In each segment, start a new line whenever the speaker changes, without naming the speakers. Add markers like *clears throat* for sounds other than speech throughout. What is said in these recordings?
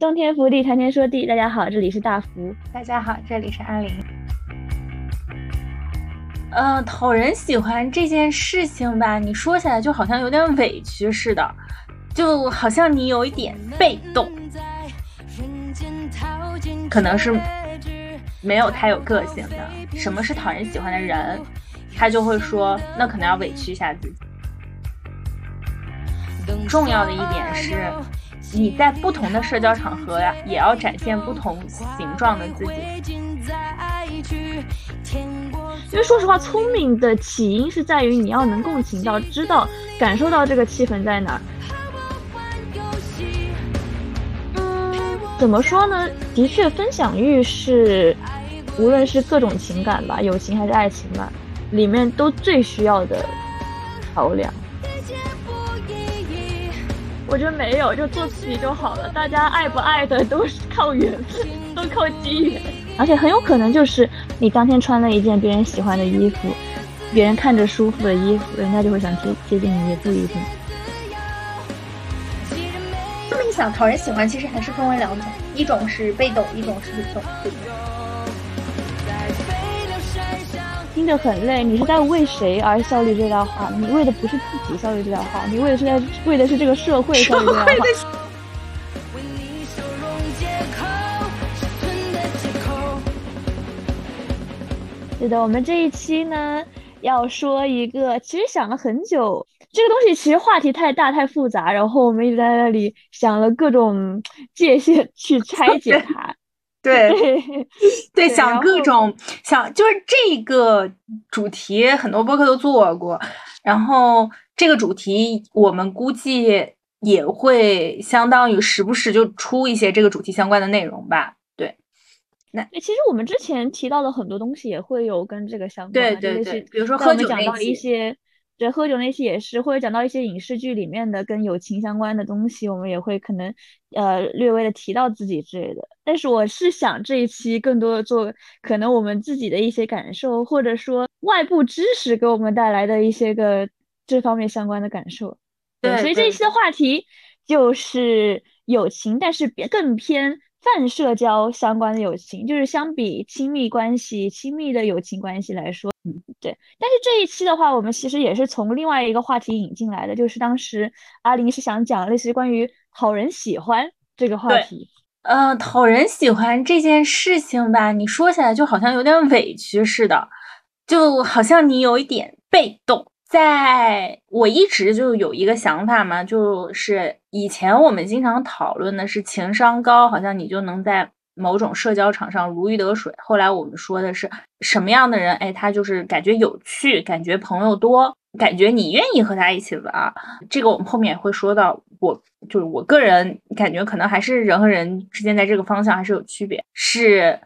洞天福地，谈天说地。大家好，这里是大福。
大家好，这里是阿林。呃，讨人喜欢这件事情吧，你说起来就好像有点委屈似的，就好像你有一点被动，可能是没有太有个性的。什么是讨人喜欢的人？他就会说，那可能要委屈一下自己。重要的一点是。你在不同的社交场合呀，也要展现不同形状的自己。
因为说实话，聪明的起因是在于你要能共情到、知道、感受到这个气氛在哪儿。怎么说呢？的确，分享欲是无论是各种情感吧，友情还是爱情吧，里面都最需要的桥梁。我觉得没有，就做自己就好了。大家爱不爱的都是靠缘分，都靠机缘。而且很有可能就是你当天穿了一件别人喜欢的衣服，别人看着舒服的衣服，人家就会想接接近你，也不一定。
这么一想，讨人喜欢其实还是分为两种，一种是被动，一种是主动。
听着很累，你是在为谁而效力这段话？你为的不是自己效力这段话，你为的是在为的是这个社会效力这段话。是的，我们这一期呢要说一个，其实想了很久，这个东西其实话题太大太复杂，然后我们一直在那里想了各种界限去拆解它。
对 *laughs* 对，想各种想，就是这个主题很多播客都做过，然后这个主题我们估计也会相当于时不时就出一些这个主题相关的内容吧。对，
那其实我们之前提到的很多东西也会有跟这个相关，
对对对，比如说喝酒
讲到一些。对，喝酒那些也是，或者讲到一些影视剧里面的跟友情相关的东西，我们也会可能呃略微的提到自己之类的。但是我是想这一期更多的做可能我们自己的一些感受，或者说外部知识给我们带来的一些个这方面相关的感受。
对，
所以这一期的话题就是友情，但是别更偏。泛社交相关的友情，就是相比亲密关系、亲密的友情关系来说，嗯，对。但是这一期的话，我们其实也是从另外一个话题引进来的，就是当时阿林是想讲类似于关于讨人喜欢这个话题。
呃，讨人喜欢这件事情吧，你说起来就好像有点委屈似的，就好像你有一点被动。在我一直就有一个想法嘛，就是以前我们经常讨论的是情商高，好像你就能在某种社交场上如鱼得水。后来我们说的是什么样的人，哎，他就是感觉有趣，感觉朋友多，感觉你愿意和他一起玩。这个我们后面也会说到，我就是我个人感觉可能还是人和人之间在这个方向还是有区别，是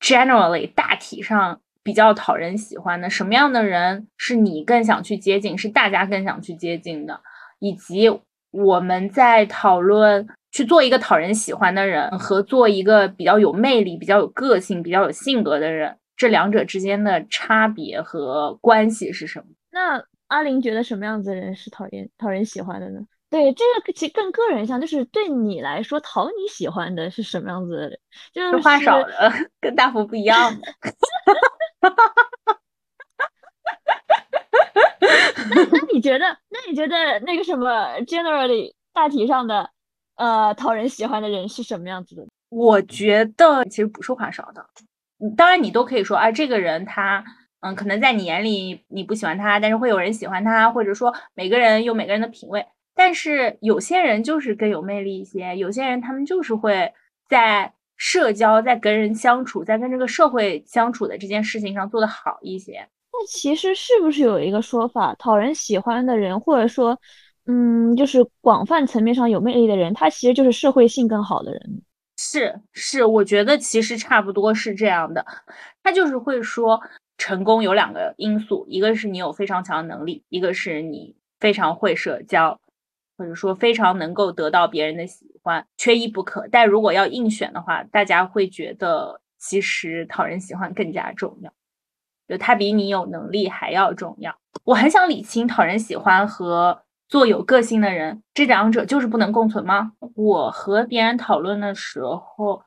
generally 大体上。比较讨人喜欢的什么样的人是你更想去接近，是大家更想去接近的，以及我们在讨论去做一个讨人喜欢的人和做一个比较有魅力、比较有个性、比较有性格的人，这两者之间的差别和关系是什么？
那阿林觉得什么样子的人是讨厌讨人喜欢的呢？对，这个其实更个人像，就是对你来说讨你喜欢的是什么样子的人？就是
话少的，*laughs* 跟大福不一样。*laughs* 哈哈哈！
那那你觉得，那你觉得那个什么，generally 大体上的，呃，讨人喜欢的人是什么样子的？
我觉得其实不是话少的，当然你都可以说，哎，这个人他，嗯，可能在你眼里你不喜欢他，但是会有人喜欢他，或者说每个人有每个人的品味，但是有些人就是更有魅力一些，有些人他们就是会在。社交在跟人相处，在跟这个社会相处的这件事情上做得好一些。
那其实是不是有一个说法，讨人喜欢的人，或者说，嗯，就是广泛层面上有魅力的人，他其实就是社会性更好的人。
是是，我觉得其实差不多是这样的。他就是会说，成功有两个因素，一个是你有非常强的能力，一个是你非常会社交。或者说非常能够得到别人的喜欢，缺一不可。但如果要硬选的话，大家会觉得其实讨人喜欢更加重要，就他比你有能力还要重要。我很想理清讨人喜欢和做有个性的人，这两者就是不能共存吗？我和别人讨论的时候，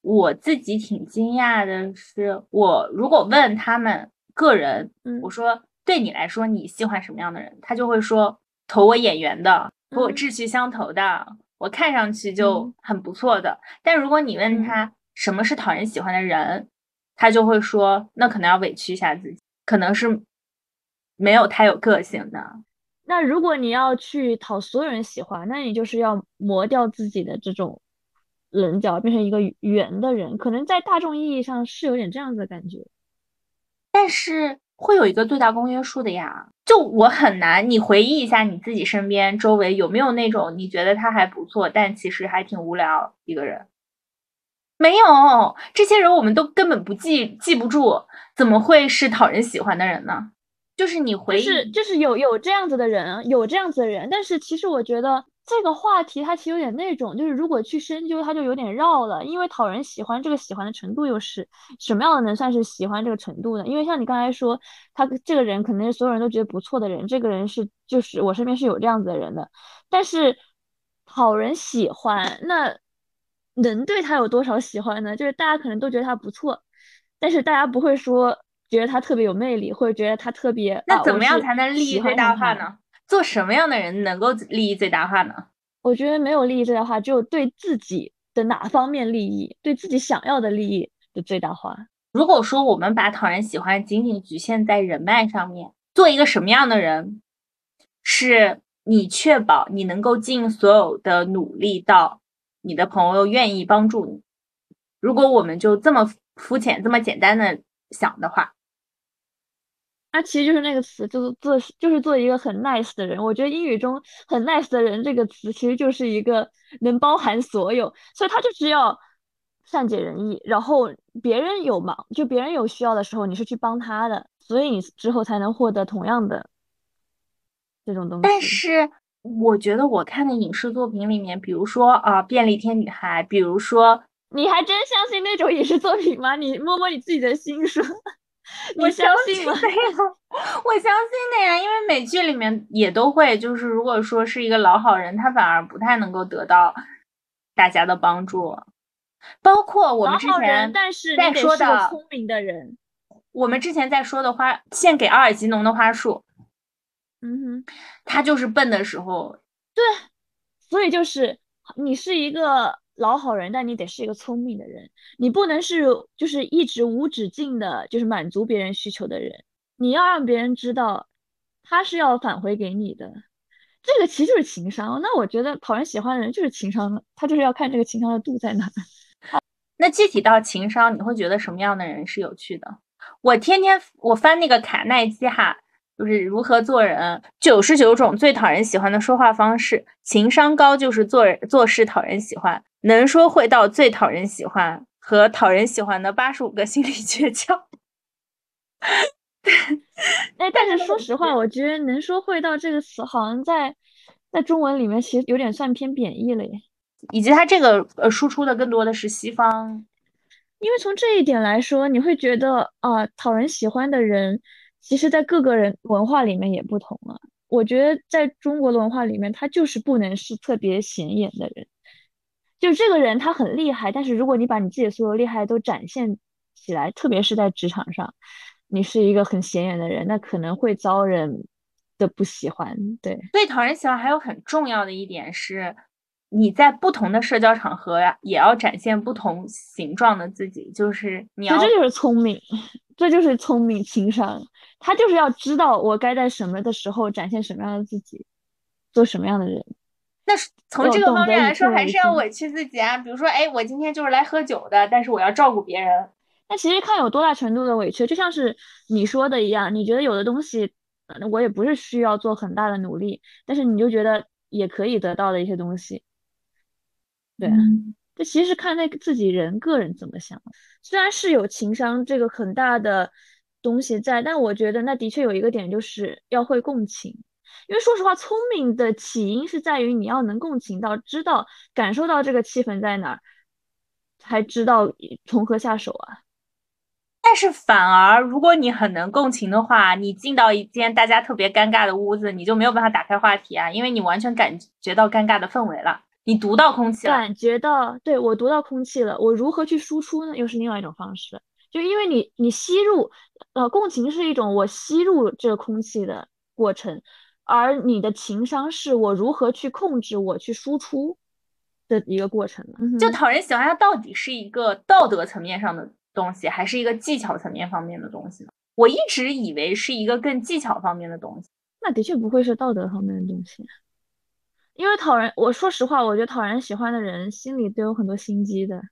我自己挺惊讶的是，我如果问他们个人，我说对你来说你喜欢什么样的人，他就会说投我眼缘的，和我志趣相投的，我看上去就很不错的。但如果你问他什么是讨人喜欢的人，他就会说那可能要委屈一下自己，可能是没有太有个性的。
那如果你要去讨所有人喜欢，那你就是要磨掉自己的这种棱角，变成一个圆的人。可能在大众意义上是有点这样子的感觉，
但是会有一个最大公约数的呀。就我很难，你回忆一下你自己身边周围有没有那种你觉得他还不错，但其实还挺无聊一个人？没有，这些人我们都根本不记记不住，怎么会是讨人喜欢的人呢？就是你回忆，
是就是有有这样子的人，有这样子的人，但是其实我觉得这个话题它其实有点那种，就是如果去深究，它就有点绕了，因为讨人喜欢这个喜欢的程度又是什么样的能算是喜欢这个程度呢？因为像你刚才说，他这个人可能是所有人都觉得不错的人，这个人是就是我身边是有这样子的人的，但是讨人喜欢，那能对他有多少喜欢呢？就是大家可能都觉得他不错，但是大家不会说。觉得他特别有魅力，或者觉得他特别……
那怎么样才能利益最大化呢？做什么样的人能够利益最大化呢？
我觉得没有利益最大化，只有对自己的哪方面利益，对自己想要的利益的最大化。
如果说我们把讨人喜欢仅仅局限在人脉上面，做一个什么样的人，是你确保你能够尽所有的努力到你的朋友愿意帮助你？如果我们就这么肤浅、这么简单的想的话。
他其实就是那个词，就是做，就是做一个很 nice 的人。我觉得英语中很 nice 的人这个词，其实就是一个能包含所有，所以他就只要善解人意，然后别人有忙，就别人有需要的时候，你是去帮他的，所以你之后才能获得同样的这种东西。
但是我觉得我看的影视作品里面，比如说啊，便利贴女孩，比如说，
你还真相信那种影视作品吗？你摸摸你自己的心说。*laughs*
我相信 *laughs* 我相信的呀，因为美剧里面也都会，就是如果说是一个老好人，他反而不太能够得到大家的帮助。包括我们之前在说的
聪明的人，
我们之前在说的花献给阿尔吉农的花束，
嗯哼，
他就是笨的时候，
对，所以就是你是一个。老好人，但你得是一个聪明的人，你不能是就是一直无止境的，就是满足别人需求的人。你要让别人知道，他是要返回给你的。这个其实就是情商。那我觉得讨人喜欢的人就是情商，他就是要看这个情商的度在哪。*laughs*
那具体到情商，你会觉得什么样的人是有趣的？我天天我翻那个卡耐基哈。就是如何做人，九十九种最讨人喜欢的说话方式，情商高就是做人做事讨人喜欢，能说会道最讨人喜欢，和讨人喜欢的八十五个心理诀窍。*laughs*
哎，但是说实话，我觉得能说会道这个词好像在在中文里面其实有点算偏贬义了耶，
以及它这个呃输出的更多的是西方，
因为从这一点来说，你会觉得啊，讨人喜欢的人。其实，在各个人文化里面也不同啊。我觉得在中国的文化里面，他就是不能是特别显眼的人。就这个人他很厉害，但是如果你把你自己的所有厉害都展现起来，特别是在职场上，你是一个很显眼的人，那可能会遭人的不喜欢。对，
最讨人喜欢还有很重要的一点是。你在不同的社交场合呀，也要展现不同形状的自己，就是你要，
这就是聪明，这就是聪明情商，他就是要知道我该在什么的时候展现什么样的自己，做什么样的人。
那从这个方面来说，还是要委屈自己啊。比如说，哎，我今天就是来喝酒的，但是我要照顾别人。
那其实看有多大程度的委屈，就像是你说的一样，你觉得有的东西，我也不是需要做很大的努力，但是你就觉得也可以得到的一些东西。对，这其实看那个自己人个人怎么想。虽然是有情商这个很大的东西在，但我觉得那的确有一个点，就是要会共情。因为说实话，聪明的起因是在于你要能共情到，知道感受到这个气氛在哪儿，才知道从何下手啊。
但是反而，如果你很能共情的话，你进到一间大家特别尴尬的屋子，你就没有办法打开话题啊，因为你完全感觉到尴尬的氛围了，你读到空气了，
感觉到，对我读到空气了，我如何去输出呢？又是另外一种方式，就因为你你吸入，呃，共情是一种我吸入这个空气的过程，而你的情商是我如何去控制我去输出的一个过程。
就讨人喜欢，它到底是一个道德层面上的。东西还是一个技巧层面方面的东西呢？我一直以为是一个更技巧方面的东西。
那的确不会是道德方面的东西，因为讨人，我说实话，我觉得讨人喜欢的人心里都有很多心机的，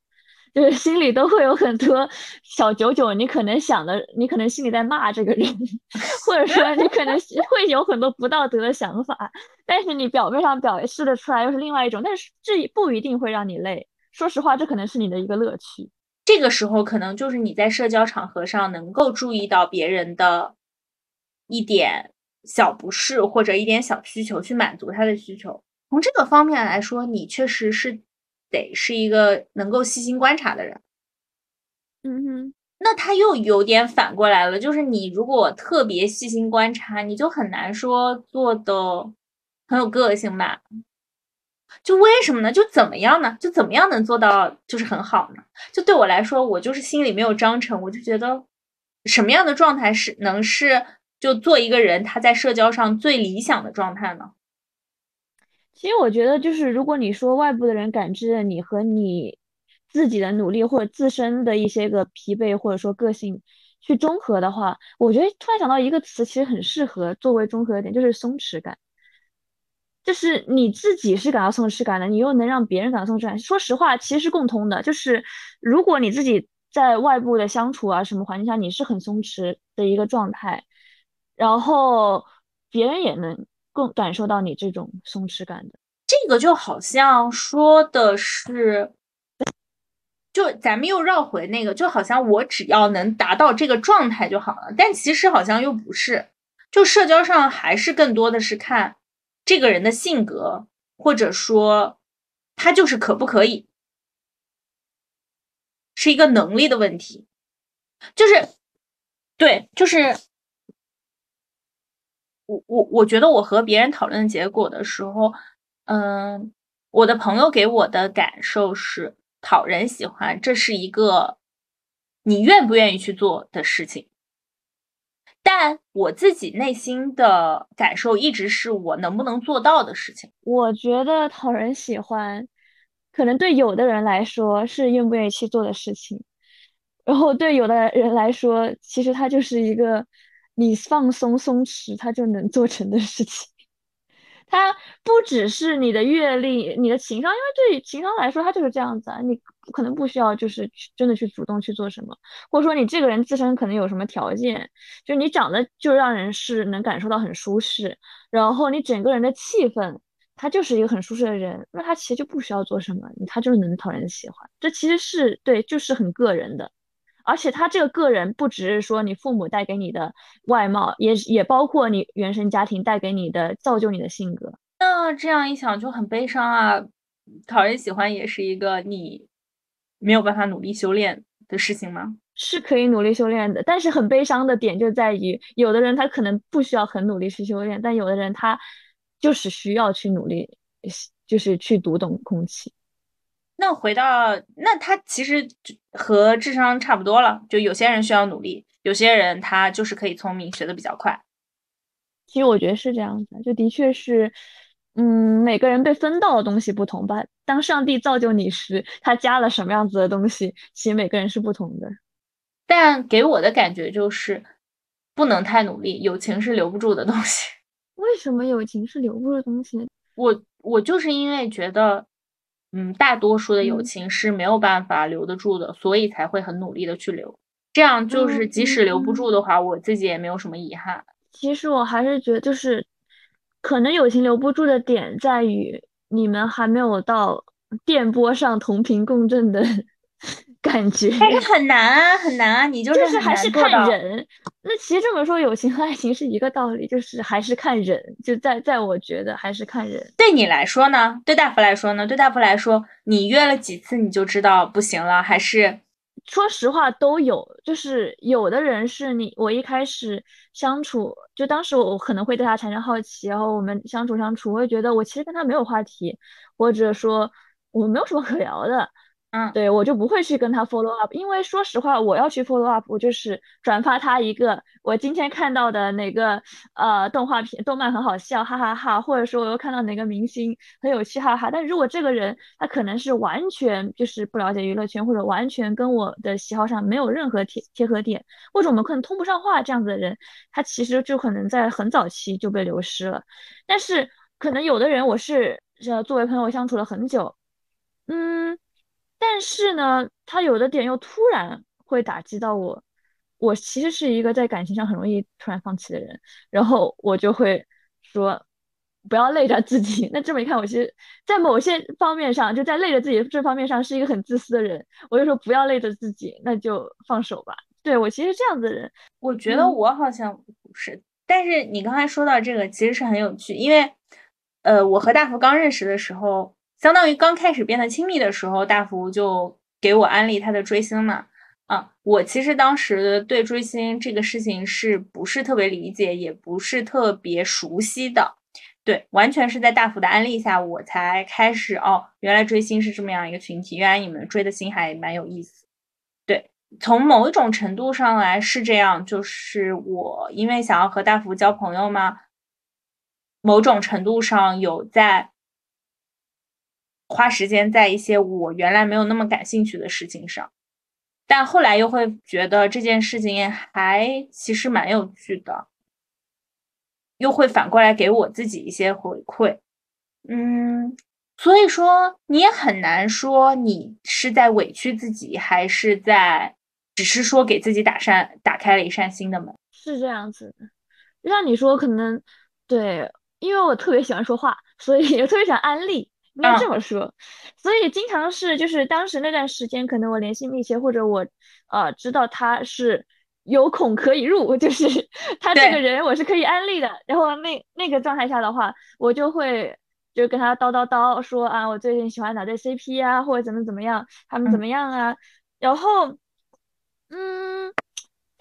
就是心里都会有很多小九九。你可能想的，你可能心里在骂这个人，*laughs* 或者说你可能会有很多不道德的想法，但是你表面上表示的出来又是另外一种，但是这不一定会让你累。说实话，这可能是你的一个乐趣。
这个时候，可能就是你在社交场合上能够注意到别人的一点小不适或者一点小需求，去满足他的需求。从这个方面来说，你确实是得是一个能够细心观察的人。
嗯哼，
那他又有点反过来了，就是你如果特别细心观察，你就很难说做的很有个性吧。就为什么呢？就怎么样呢？就怎么样能做到就是很好呢？就对我来说，我就是心里没有章程，我就觉得什么样的状态是能是就做一个人他在社交上最理想的状态呢？
其实我觉得，就是如果你说外部的人感知了你和你自己的努力或者自身的一些个疲惫或者说个性去中和的话，我觉得突然想到一个词，其实很适合作为中和点，就是松弛感。就是你自己是感到松弛感的，你又能让别人感到松弛感。说实话，其实是共通的。就是如果你自己在外部的相处啊什么环境下，你是很松弛的一个状态，然后别人也能更感受到你这种松弛感的。
这个就好像说的是，就咱们又绕回那个，就好像我只要能达到这个状态就好了。但其实好像又不是，就社交上还是更多的是看。这个人的性格，或者说他就是可不可以，是一个能力的问题。就是，对，就是我我我觉得我和别人讨论结果的时候，嗯，我的朋友给我的感受是讨人喜欢，这是一个你愿不愿意去做的事情。但我自己内心的感受一直是我能不能做到的事情。
我觉得讨人喜欢，可能对有的人来说是愿不愿意去做的事情，然后对有的人来说，其实它就是一个你放松松弛，它就能做成的事情。它不只是你的阅历、你的情商，因为对于情商来说，它就是这样子啊。你可能不需要就是真的去主动去做什么，或者说你这个人自身可能有什么条件，就你长得就让人是能感受到很舒适，然后你整个人的气氛，他就是一个很舒适的人，那他其实就不需要做什么，他就是能讨人喜欢。这其实是对，就是很个人的。而且他这个个人不只是说你父母带给你的外貌，也也包括你原生家庭带给你的造就你的性格。
那这样一想就很悲伤啊！讨人喜欢也是一个你没有办法努力修炼的事情吗？
是可以努力修炼的，但是很悲伤的点就在于，有的人他可能不需要很努力去修炼，但有的人他就是需要去努力，就是去读懂空气。
那回到那他其实和智商差不多了，就有些人需要努力，有些人他就是可以聪明，学的比较快。
其实我觉得是这样子，就的确是，嗯，每个人被分到的东西不同吧。当上帝造就你时，他加了什么样子的东西，其实每个人是不同的。
但给我的感觉就是，不能太努力，友情是留不住的东西。*laughs*
为什么友情是留不住的东西？
我我就是因为觉得。嗯，大多数的友情是没有办法留得住的，所以才会很努力的去留。这样就是即使留不住的话，我自己也没有什么遗憾。
其实我还是觉得，就是可能友情留不住的点在于你们还没有到电波上同频共振的。感觉
但是很难啊，很难啊！你就
是还是看人。那其实这么说，友情和爱情是一个道理，就是还是看人。就在在我觉得还是看人。
对你来说呢？对大福来说呢？对大福来说，你约了几次你就知道不行了，还是
说实话都有，就是有的人是你我一开始相处，就当时我可能会对他产生好奇，然后我们相处相处，我会觉得我其实跟他没有话题，或者说我们没有什么可聊的。
嗯，
对我就不会去跟他 follow up，因为说实话，我要去 follow up，我就是转发他一个我今天看到的哪个呃动画片、动漫很好笑，哈哈哈，或者说我又看到哪个明星很有趣，哈哈。但如果这个人他可能是完全就是不了解娱乐圈，或者完全跟我的喜好上没有任何贴贴合点，或者我们可能通不上话这样子的人，他其实就可能在很早期就被流失了。但是可能有的人我是呃作为朋友相处了很久，嗯。但是呢，他有的点又突然会打击到我。我其实是一个在感情上很容易突然放弃的人，然后我就会说不要累着自己。*laughs* 那这么一看，我其实，在某些方面上，就在累着自己这方面上是一个很自私的人。我就说不要累着自己，那就放手吧。对我其实这样子的人，
我觉得我好像不是。但是你刚才说到这个，其实是很有趣，因为呃，我和大福刚认识的时候。相当于刚开始变得亲密的时候，大福就给我安利他的追星嘛。啊，我其实当时对追星这个事情是不是特别理解，也不是特别熟悉的。对，完全是在大福的安利下，我才开始哦，原来追星是这么样一个群体，原来你们追的星还蛮有意思。对，从某一种程度上来是这样，就是我因为想要和大福交朋友嘛，某种程度上有在。花时间在一些我原来没有那么感兴趣的事情上，但后来又会觉得这件事情还其实蛮有趣的，又会反过来给我自己一些回馈。嗯，所以说你也很难说你是在委屈自己，还是在只是说给自己打扇打开了一扇新的门。
是这样子的，就像你说，可能对，因为我特别喜欢说话，所以也特别想安利。应该这么说，所以经常是就是当时那段时间，可能我联系密切，或者我呃知道他是有孔可以入，*laughs* 就是他这个人我是可以安利的。然后那那个状态下的话，我就会就跟他叨叨叨说啊，我最近喜欢哪对 CP 啊，或者怎么怎么样，他们怎么样啊，然后嗯。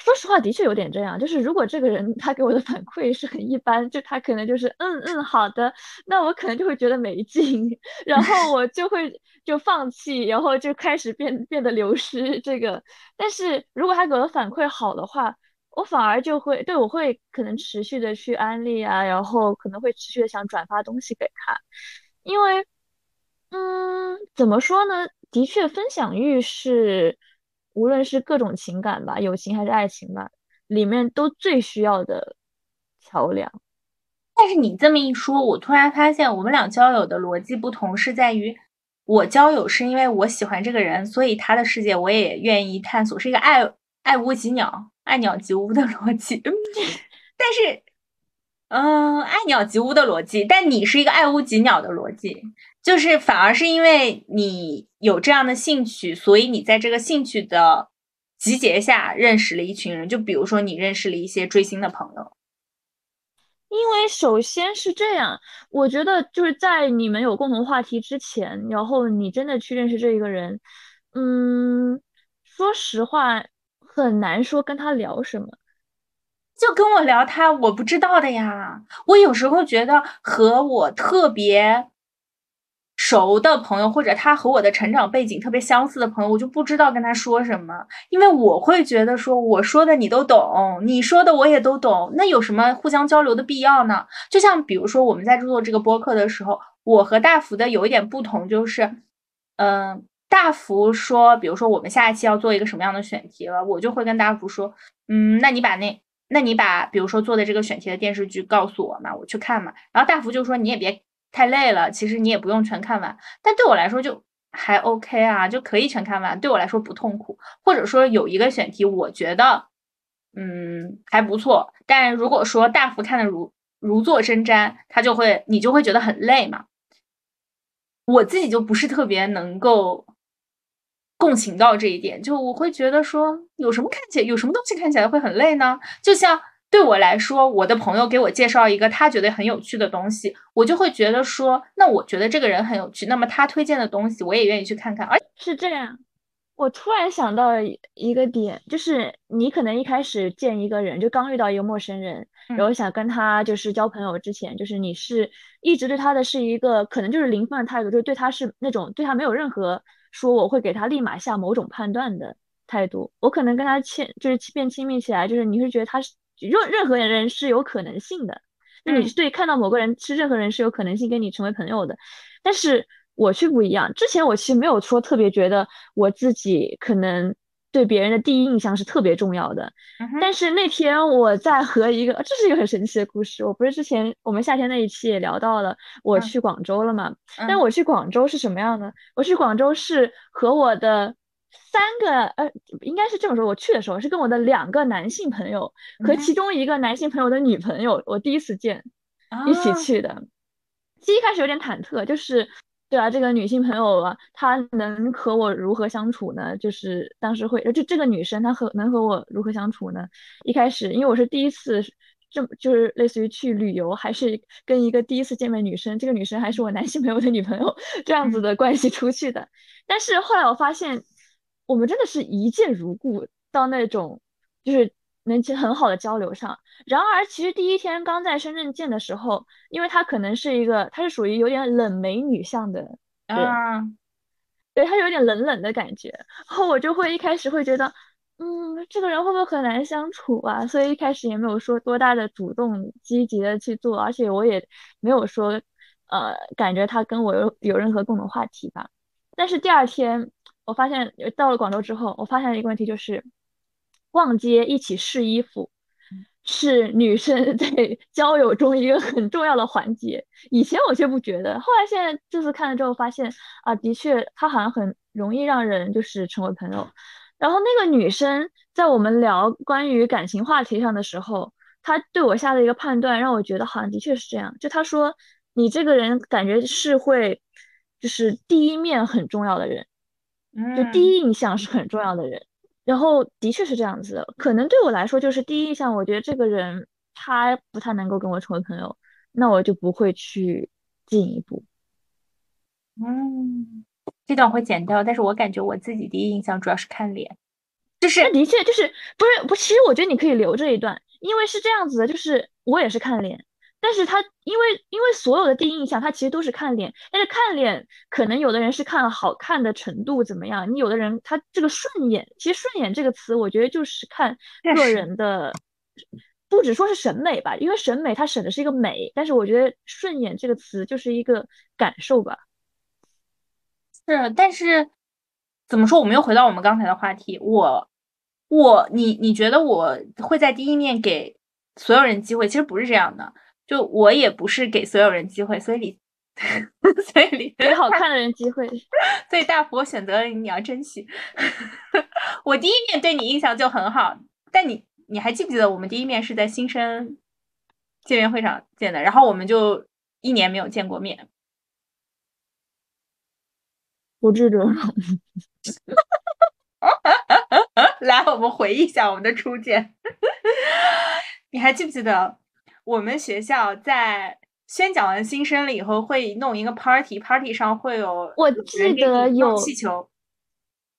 说实话，的确有点这样。就是如果这个人他给我的反馈是很一般，就他可能就是嗯嗯好的，那我可能就会觉得没劲，*laughs* 然后我就会就放弃，然后就开始变变得流失这个。但是如果他给我的反馈好的话，我反而就会对我会可能持续的去安利啊，然后可能会持续的想转发东西给他，因为嗯怎么说呢？的确分享欲是。无论是各种情感吧，友情还是爱情吧，里面都最需要的桥梁。
但是你这么一说，我突然发现我们俩交友的逻辑不同，是在于我交友是因为我喜欢这个人，所以他的世界我也愿意探索，是一个爱爱屋及鸟、爱鸟及乌的逻辑。*laughs* 但是，嗯，爱鸟及乌的逻辑，但你是一个爱屋及鸟的逻辑。就是反而是因为你有这样的兴趣，所以你在这个兴趣的集结下认识了一群人。就比如说，你认识了一些追星的朋友。
因为首先是这样，我觉得就是在你们有共同话题之前，然后你真的去认识这一个人，嗯，说实话很难说跟他聊什么。
就跟我聊他我不知道的呀。我有时候觉得和我特别。熟的朋友，或者他和我的成长背景特别相似的朋友，我就不知道跟他说什么，因为我会觉得说我说的你都懂，你说的我也都懂，那有什么互相交流的必要呢？就像比如说我们在做这个播客的时候，我和大福的有一点不同，就是，嗯，大福说，比如说我们下一期要做一个什么样的选题了，我就会跟大福说，嗯，那你把那，那你把比如说做的这个选题的电视剧告诉我嘛，我去看嘛。然后大福就说你也别。太累了，其实你也不用全看完，但对我来说就还 OK 啊，就可以全看完，对我来说不痛苦。或者说有一个选题，我觉得嗯还不错，但如果说大幅看的如如坐针毡，他就会你就会觉得很累嘛。我自己就不是特别能够共情到这一点，就我会觉得说有什么看起来有什么东西看起来会很累呢？就像。对我来说，我的朋友给我介绍一个他觉得很有趣的东西，我就会觉得说，那我觉得这个人很有趣，那么他推荐的东西我也愿意去看看。而
是这样，我突然想到一个点，就是你可能一开始见一个人，就刚遇到一个陌生人，然后想跟他就是交朋友之前，就是你是一直对他的是一个可能就是零分的态度，就是对他是那种对他没有任何说我会给他立马下某种判断的态度。我可能跟他亲就是变亲密起来，就是你会觉得他是任任何人是有可能性的，那你对看到某个人是任何人是有可能性跟你成为朋友的，但是。我却不一样，之前我其实没有说特别觉得我自己可能对别人的第一印象是特别重要的，但是那天我在和一个，这是一个很神奇的故事。我不是之前我们夏天那一期也聊到了，我去广州了嘛？但我去广州是什么样呢？我去广州是和我的三个，呃，应该是这么说，我去的时候是跟我的两个男性朋友和其中一个男性朋友的女朋友，我第一次见，一起去的。其实一开始有点忐忑，就是。对啊，这个女性朋友啊，她能和我如何相处呢？就是当时会，就这个女生她和能和我如何相处呢？一开始，因为我是第一次，这就是类似于去旅游，还是跟一个第一次见面女生，这个女生还是我男性朋友的女朋友，*laughs* 这样子的关系出去的。但是后来我发现，我们真的是一见如故，到那种就是。能起很好的交流上，然而其实第一天刚在深圳见的时候，因为他可能是一个，他是属于有点冷美女相的啊，对他有点冷冷的感觉，然后我就会一开始会觉得，嗯，这个人会不会很难相处啊？所以一开始也没有说多大的主动积极的去做，而且我也没有说，呃，感觉他跟我有有任何共同话题吧。但是第二天我发现到了广州之后，我发现一个问题就是。逛街一起试衣服，*laughs* 是女生在交友中一个很重要的环节。以前我却不觉得，后来现在这次看了之后发现啊，的确，她好像很容易让人就是成为朋友。然后那个女生在我们聊关于感情话题上的时候，她对我下的一个判断让我觉得好像的确是这样。就她说，你这个人感觉是会，就是第一面很重要的人，就第一印象是很重要的人。然后的确是这样子的，可能对我来说就是第一印象，我觉得这个人他不太能够跟我成为朋友，那我就不会去进一步。
嗯，这段会剪掉，但是我感觉我自己第一印象主要是看脸，就是
的确就是不是不，其实我觉得你可以留这一段，因为是这样子的，就是我也是看脸。但是他因为因为所有的第一印象，他其实都是看脸。但是看脸，可能有的人是看好看的程度怎么样，你有的人他这个顺眼，其实顺眼这个词，我觉得就是看个人的，不只说是审美吧，因为审美它审的是一个美，但是我觉得顺眼这个词就是一个感受吧。
是，但是怎么说？我们又回到我们刚才的话题，我我你你觉得我会在第一面给所有人机会？其实不是这样的。就我也不是给所有人机会，所以你，*laughs* 所以你
给好看的人机会，*laughs*
所以大佛选择了你，你要珍惜。*laughs* 我第一面对你印象就很好，但你你还记不记得我们第一面是在新生见面会上见的？然后我们就一年没有见过面。
不记得。
来，我们回忆一下我们的初见。你还记不记得？我们学校在宣讲完新生了以后，会弄一个 party，party 上会有
我记得有
气球，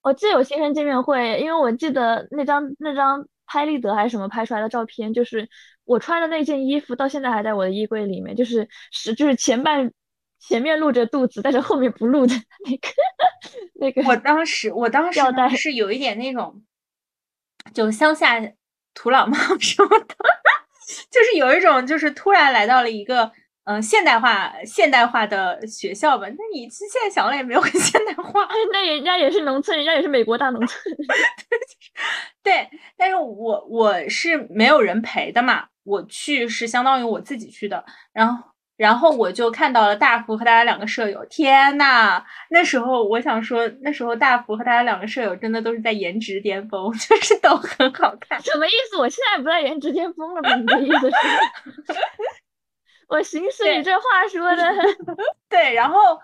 我记得有新生见面会，因为我记得那张那张拍立得还是什么拍出来的照片，就是我穿的那件衣服，到现在还在我的衣柜里面，就是是就是前半前面露着肚子，但是后面不露的那个 *laughs* 那个。
我当时我当时是有一点那种，就乡下土老帽 *laughs* 什么的。就是有一种，就是突然来到了一个嗯现代化现代化的学校吧。那你现在想了也没有很现代化，
那人家也是农村，人家也是美国大农村。*laughs*
对，但是我我是没有人陪的嘛，我去是相当于我自己去的，然后。然后我就看到了大福和他两个舍友，天呐！那时候我想说，那时候大福和他两个舍友真的都是在颜值巅峰，*laughs* 就是都很好看。
什么意思？我现在不在颜值巅峰了吗？你的意思是？*laughs* 我寻思你这话说的。*laughs*
对，然后，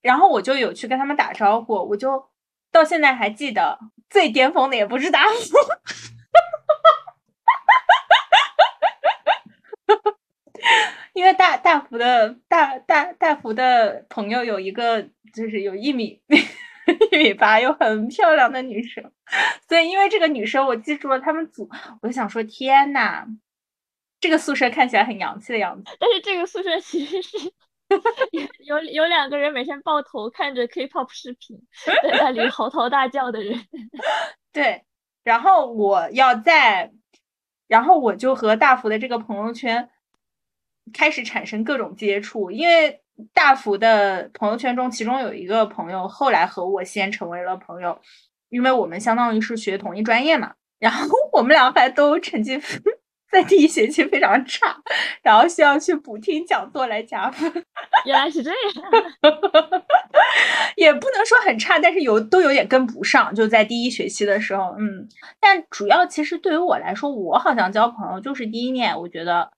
然后我就有去跟他们打招呼，我就到现在还记得，最巅峰的也不是大福。因为大大福的大大大福的朋友有一个，就是有一米 *laughs* 一米八又很漂亮的女生，所以因为这个女生我记住了他们组，我就想说天呐，这个宿舍看起来很洋气的样子。
但是这个宿舍其实是有有两个人每天抱头看着 K-pop 视频，在那里嚎啕大叫的人。*laughs*
对，然后我要在，然后我就和大福的这个朋友圈开始产生各种接触，因为。大福的朋友圈中，其中有一个朋友后来和我先成为了朋友，因为我们相当于是学同一专业嘛。然后我们俩还都成绩在第一学期非常差，然后需要去补听讲座来加分。*laughs*
原来是这样，
也不能说很差，但是有都有点跟不上。就在第一学期的时候，嗯，但主要其实对于我来说，我好像交朋友就是第一面，我觉得。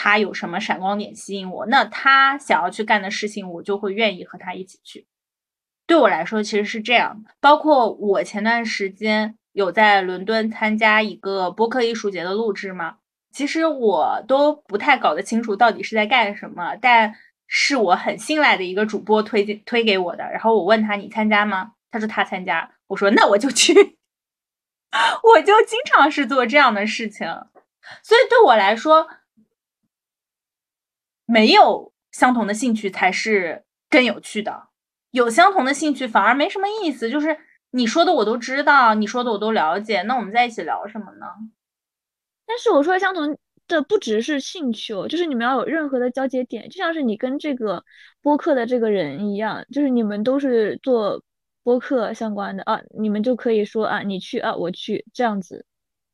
他有什么闪光点吸引我？那他想要去干的事情，我就会愿意和他一起去。对我来说，其实是这样。包括我前段时间有在伦敦参加一个播客艺术节的录制嘛，其实我都不太搞得清楚到底是在干什么，但是我很信赖的一个主播推荐推给我的。然后我问他：“你参加吗？”他说他参加。我说：“那我就去。*laughs* ”我就经常是做这样的事情，所以对我来说。没有相同的兴趣才是更有趣的，有相同的兴趣反而没什么意思。就是你说的我都知道，你说的我都了解，那我们在一起聊什么呢？
但是我说相同的不只是兴趣哦，就是你们要有任何的交接点，就像是你跟这个播客的这个人一样，就是你们都是做播客相关的啊，你们就可以说啊，你去啊，我去这样子。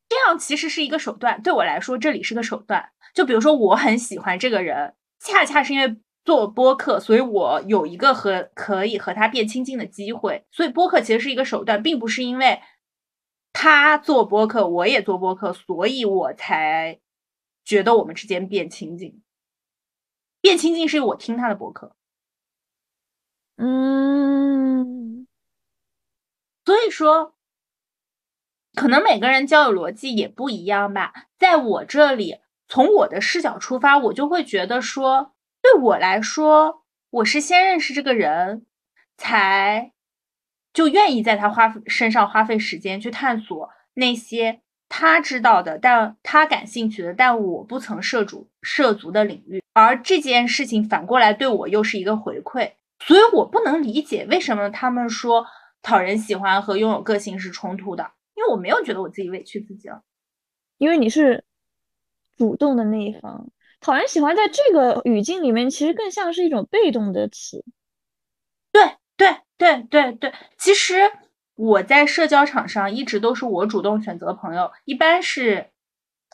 这样其实是一个手段，对我来说这里是个手段。就比如说我很喜欢这个人。恰恰是因为做播客，所以我有一个和可以和他变亲近的机会。所以播客其实是一个手段，并不是因为他做播客，我也做播客，所以我才觉得我们之间变亲近。变亲近是我听他的播客。
嗯，
所以说，可能每个人交友逻辑也不一样吧。在我这里。从我的视角出发，我就会觉得说，对我来说，我是先认识这个人，才就愿意在他花身上花费时间去探索那些他知道的，但他感兴趣的，但我不曾涉足涉足的领域。而这件事情反过来对我又是一个回馈，所以我不能理解为什么他们说讨人喜欢和拥有个性是冲突的，因为我没有觉得我自己委屈自己了，
因为你是。主动的那一方，讨人喜欢，在这个语境里面，其实更像是一种被动的词。
对对对对对，其实我在社交场上一直都是我主动选择朋友，一般是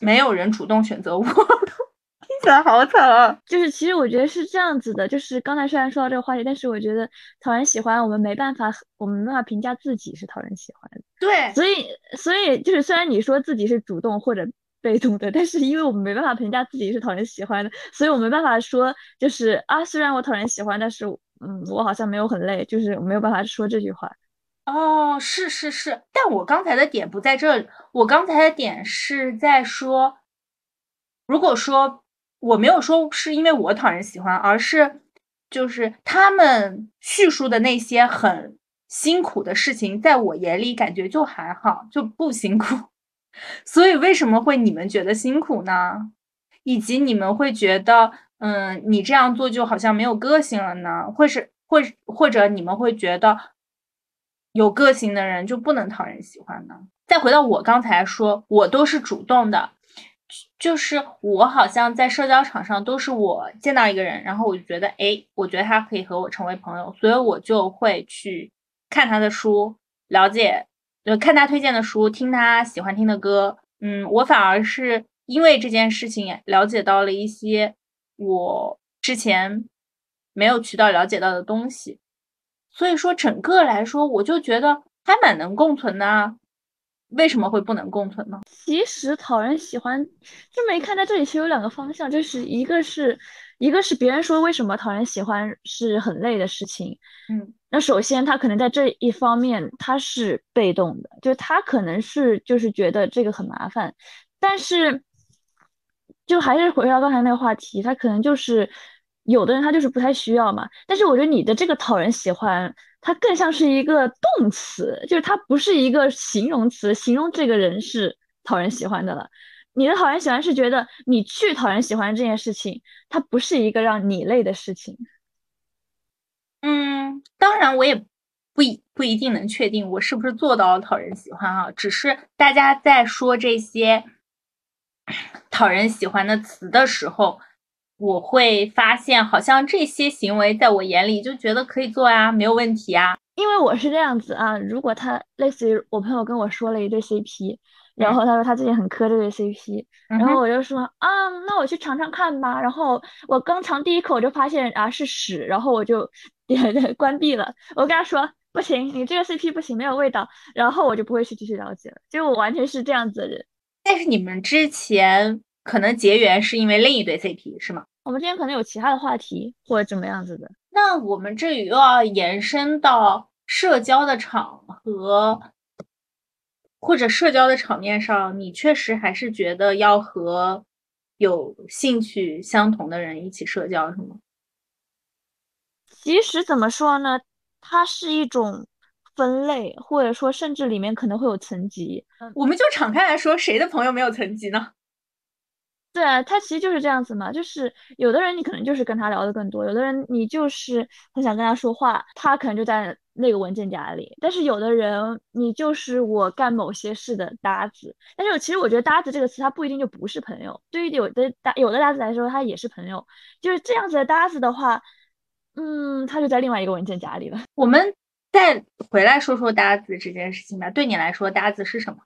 没有人主动选择我。听起来好惨啊！
就是其实我觉得是这样子的，就是刚才虽然说到这个话题，但是我觉得讨人喜欢，我们没办法，我们没办法评价自己是讨人喜欢的。
对，
所以所以就是虽然你说自己是主动或者。被动的，但是因为我们没办法评价自己是讨人喜欢的，所以我没办法说就是啊，虽然我讨人喜欢，但是嗯，我好像没有很累，就是我没有办法说这句话。
哦，是是是，但我刚才的点不在这里，我刚才的点是在说，如果说我没有说是因为我讨人喜欢，而是就是他们叙述的那些很辛苦的事情，在我眼里感觉就还好，就不辛苦。所以为什么会你们觉得辛苦呢？以及你们会觉得，嗯，你这样做就好像没有个性了呢？或是或或者你们会觉得有个性的人就不能讨人喜欢呢？再回到我刚才说，我都是主动的，就是我好像在社交场上都是我见到一个人，然后我就觉得，哎，我觉得他可以和我成为朋友，所以我就会去看他的书，了解。就看他推荐的书，听他喜欢听的歌，嗯，我反而是因为这件事情了解到了一些我之前没有渠道了解到的东西，所以说整个来说，我就觉得还蛮能共存的。为什么会不能共存呢？
其实讨人喜欢这么一看，在这里其实有两个方向，就是一个是一个是别人说为什么讨人喜欢是很累的事情，
嗯。
那首先，他可能在这一方面他是被动的，就是他可能是就是觉得这个很麻烦，但是就还是回到刚才那个话题，他可能就是有的人他就是不太需要嘛。但是我觉得你的这个讨人喜欢它更像是一个动词，就是它不是一个形容词，形容这个人是讨人喜欢的了。你的讨人喜欢是觉得你去讨人喜欢这件事情，它不是一个让你累的事情。
嗯，当然我也不一不一定能确定我是不是做到了讨人喜欢啊，只是大家在说这些 *clears throat* 讨人喜欢的词的时候。我会发现，好像这些行为在我眼里就觉得可以做呀，没有问题啊。
因为我是这样子啊，如果他类似于我朋友跟我说了一对 CP，然后他说他最近很磕这对 CP，然后我就说啊，那我去尝尝看吧。然后我刚尝第一口就发现啊是屎，然后我就 *laughs* 点关闭了。我跟他说不行，你这个 CP 不行，没有味道。然后我就不会去继续了解了。就我完全是这样子的人。
但是你们之前可能结缘是因为另一对 CP 是吗？
我们之前可能有其他的话题或者怎么样子的，
那我们这里又要延伸到社交的场合或者社交的场面上，你确实还是觉得要和有兴趣相同的人一起社交，是吗？
其实怎么说呢，它是一种分类，或者说甚至里面可能会有层级。
我们就敞开来说，谁的朋友没有层级呢？
对啊，他其实就是这样子嘛，就是有的人你可能就是跟他聊的更多，有的人你就是很想跟他说话，他可能就在那个文件夹里。但是有的人你就是我干某些事的搭子，但是其实我觉得搭子这个词它不一定就不是朋友，对于有的搭有的搭子来说，他也是朋友。就是这样子的搭子的话，嗯，他就在另外一个文件夹里了。
我们再回来说说搭子这件事情吧，对你来说搭子是什么？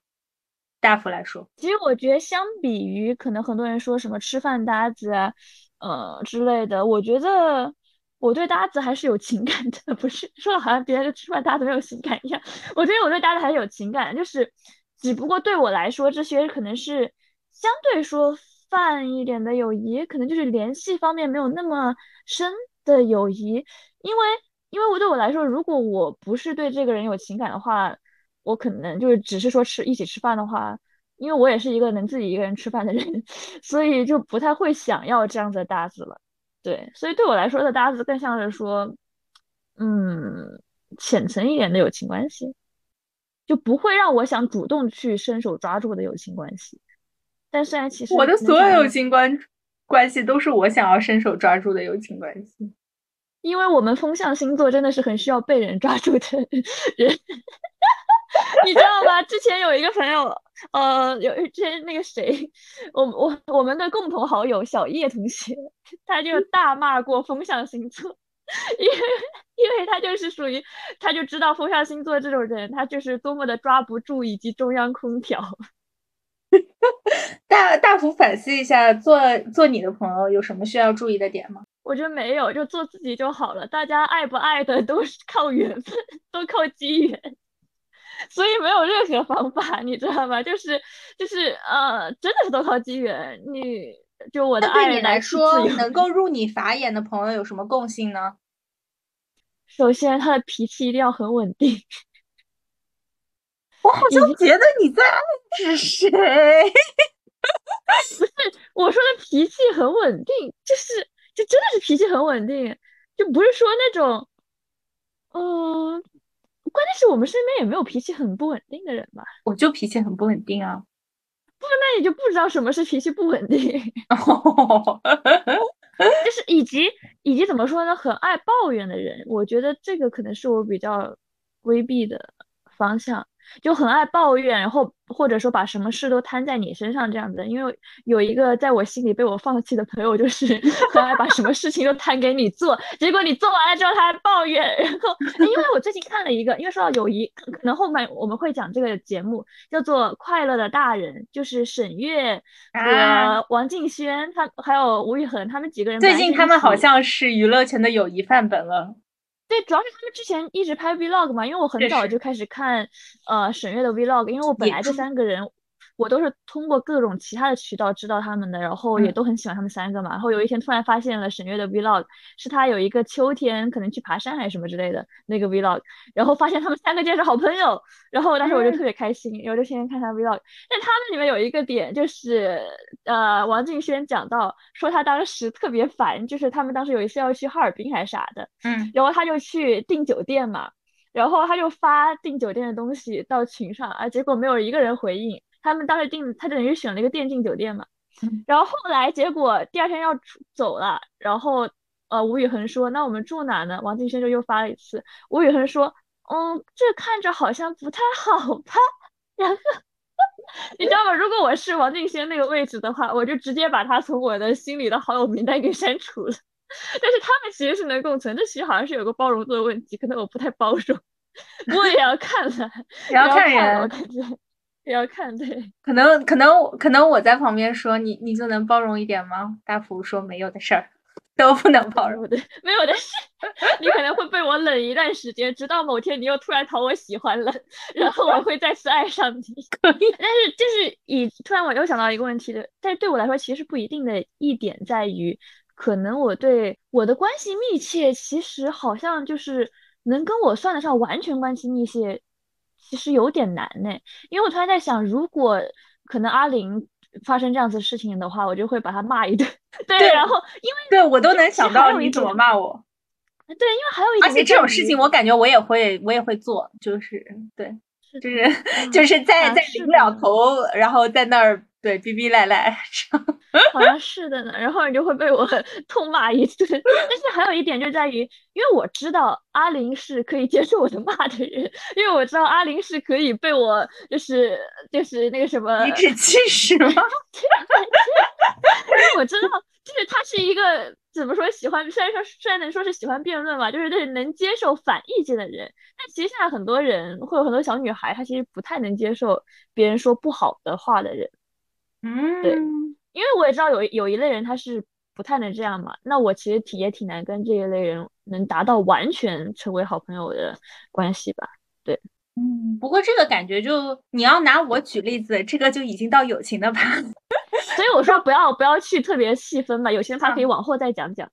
大夫来说，
其实我觉得相比于可能很多人说什么吃饭搭子啊，呃之类的，我觉得我对搭子还是有情感的，不是说的好像别人吃饭搭子没有情感一样。我觉得我对搭子还是有情感，就是只不过对我来说，这些可能是相对说泛一点的友谊，可能就是联系方面没有那么深的友谊。因为因为我对我来说，如果我不是对这个人有情感的话。我可能就是只是说吃一起吃饭的话，因为我也是一个能自己一个人吃饭的人，*laughs* 所以就不太会想要这样子的搭子了。对，所以对我来说的搭子更像是说，嗯，浅层一点的友情关系，就不会让我想主动去伸手抓住的友情关系。但虽然其实
我的所有友情关关系都是我想要伸手抓住的友情关系，
因为我们风象星座真的是很需要被人抓住的人。*laughs* 你知道吗？之前有一个朋友，呃，有之前那个谁，我我我们的共同好友小叶同学，他就大骂过风象星座，因为因为他就是属于，他就知道风象星座这种人，他就是多么的抓不住以及中央空调。*laughs*
大大幅反思一下，做做你的朋友有什么需要注意的点吗？
我觉得没有，就做自己就好了。大家爱不爱的都是靠缘分，都靠机缘。所以没有任何方法，你知道吗？就是就是呃，真的是都靠机缘。你就我的爱
人来说，能够入你法眼的朋友有什么共性呢？
首先，他的脾气一定要很稳定。*laughs*
我好像觉得你在暗指谁？*laughs*
不是，我说的脾气很稳定，就是就真的是脾气很稳定，就不是说那种，嗯。关键是我们身边也没有脾气很不稳定的人吧？
我就脾气很不稳定啊！
不，那你就不知道什么是脾气不稳定。*laughs* 就是以及以及怎么说呢？很爱抱怨的人，我觉得这个可能是我比较规避的方向。就很爱抱怨，然后或者说把什么事都摊在你身上这样子。因为有一个在我心里被我放弃的朋友，就是 *laughs* 很爱把什么事情都摊给你做，结果你做完了之后他还抱怨。然后，因为我最近看了一个，因为说到友谊，可能后面我们会讲这个节目叫做《快乐的大人》，就是沈月和王敬轩，他还有吴宇恒他们几个人。
最近他们好像是娱乐圈的友谊范本了。
对，主要是他们之前一直拍 vlog 嘛，因为我很早就开始看，呃，沈月的 vlog，因为我本来这三个人。我都是通过各种其他的渠道知道他们的，然后也都很喜欢他们三个嘛。然后有一天突然发现了沈月的 vlog，是他有一个秋天可能去爬山还是什么之类的那个 vlog，然后发现他们三个竟然是好朋友，然后当时我就特别开心，然后就天天看他 vlog。但他们里面有一个点就是，呃，王敬轩讲到说他当时特别烦，就是他们当时有一次要去哈尔滨还是啥的，
嗯，
然后他就去订酒店嘛。然后他就发订酒店的东西到群上啊，结果没有一个人回应。他们当时订，他等于选了一个电竞酒店嘛。然后后来结果第二天要出走了，然后呃吴宇恒说：“那我们住哪呢？”王敬轩就又发了一次。吴宇恒说：“嗯，这看着好像不太好吧？” *laughs* 然后 *laughs* 你知道吗？如果我是王敬轩那个位置的话，我就直接把他从我的心里的好友名单给删除了。*laughs* 但是他们其实是能共存，这其实好像是有个包容度的问题，可能我不太包容。不过也要看了，
也要看
人，我感觉也要看对。
可能可能可能我在旁边说你你就能包容一点吗？大福说没有的事儿都不能包容 *laughs*
的，没有的事，*laughs* 你可能会被我冷一段时间，直到某天你又突然讨我喜欢了，然后我会再次爱上你。*laughs*
可以，
但是就是以突然我又想到一个问题的，但是对我来说其实不一定的一点在于。可能我对我的关系密切，其实好像就是能跟我算得上完全关系密切，其实有点难呢。因为我突然在想，如果可能阿玲发生这样子事情的话，我就会把他骂一顿。*laughs* 对，然后因为
对我都能想到你怎么骂我。
对，因为还有一点，
而且这种事情我感觉我也会，我也会做，就是对，就是就是在在临了头，然后在那儿。对，逼逼赖赖，*laughs*
好像是的呢。然后你就会被我痛骂一顿。*laughs* 但是还有一点就在于，因为我知道阿林是可以接受我的骂的人，因为我知道阿林是可以被我就是就是那个什么
颐指气使 *laughs* 吗？因
为我知道，就是他是一个怎么说喜欢，虽然说虽然能说是喜欢辩论吧，就是就是能接受反意见的人。但其实现在很多人会有很多小女孩，她其实不太能接受别人说不好的话的人。
嗯，
对，因为我也知道有有一类人他是不太能这样嘛，那我其实挺也挺难跟这一类人能达到完全成为好朋友的关系吧。对，
嗯，不过这个感觉就你要拿我举例子，这个就已经到友情的吧，*laughs*
所以我说不要不要去特别细分嘛，有些话可以往后再讲讲。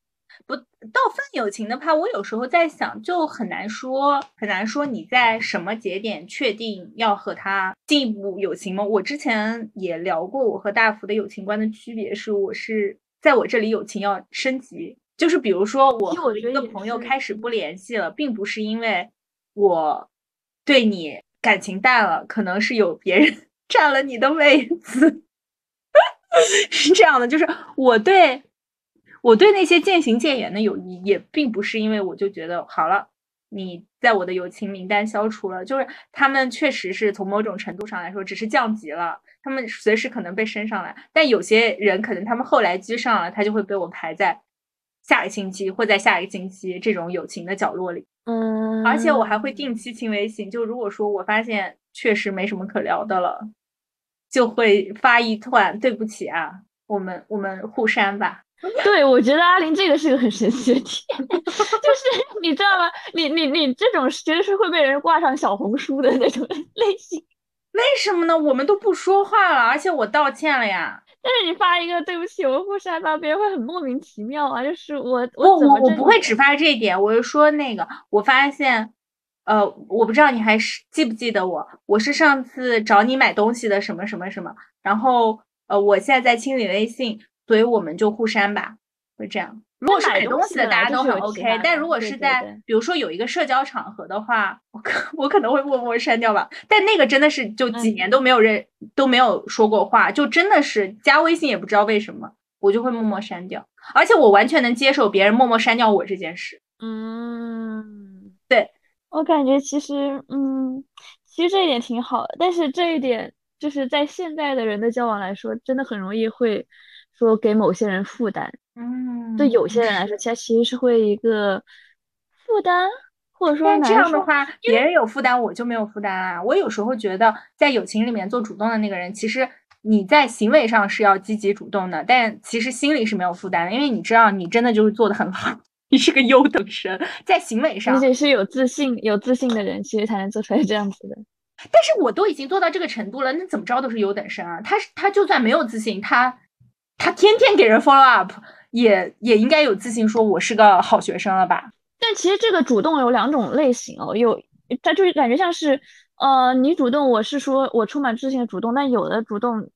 不到分友情的话，我有时候在想，就很难说，很难说你在什么节点确定要和他进一步友情吗？我之前也聊过，我和大福的友情观的区别是，我是在我这里友情要升级，就是比如说我和一个朋友开始不联系了，并不是因为我对你感情淡了，可能是有别人 *laughs* 占了你的位子，*laughs* 是这样的，就是我对。我对那些渐行渐远的友谊，也并不是因为我就觉得好了，你在我的友情名单消除了，就是他们确实是从某种程度上来说，只是降级了，他们随时可能被升上来。但有些人可能他们后来居上了，他就会被我排在下个星期或在下一个星期这种友情的角落里。
嗯，
而且我还会定期清微信，就如果说我发现确实没什么可聊的了，就会发一段对不起啊，我们我们互删吧。*laughs*
对，我觉得阿林这个是个很神奇的点，*laughs* 就是你知道吗？你你你这种其实是会被人挂上小红书的那种 *laughs* 类型。
为什么呢？我们都不说话了，而且我道歉了呀。
但是你发一个对不起，我不删吧，别人会很莫名其妙啊。就是我
我我我不会只发这一点，我就说那个，我发现，呃，我不知道你还是记不记得我，我是上次找你买东西的什么什么什么，然后呃，我现在在清理微信。所以我们就互删吧，会这样。如果是买东西的，大家都很 OK。但如果是在，比如说有一个社交场合的话，我可我可能会默默删掉吧。但那个真的是就几年都没有认都没有说过话，就真的是加微信也不知道为什么，我就会默默删掉。而且我完全能接受别人默默删掉我这件事。
嗯，
对
我感觉其实，嗯，其实这一点挺好的。但是这一点就是在现在的人的交往来说，真的很容易会。说给某些人负担，
嗯，
对有些人来说，其实其实是会一个负担，或者说
这样的话，别人有负担，我就没有负担啊。我有时候觉得，在友情里面做主动的那个人，其实你在行为上是要积极主动的，但其实心里是没有负担的，因为你知道，你真的就是做的很好，你是个优等生，在行为上，
而且是有自信、有自信的人，其实才能做出来这样子的。
但是我都已经做到这个程度了，那怎么着都是优等生啊。他他就算没有自信，他。他天天给人 follow up，也也应该有自信，说我是个好学生了吧？
但其实这个主动有两种类型哦，有他就是感觉像是，呃，你主动，我是说我充满自信的主动，但有的主动，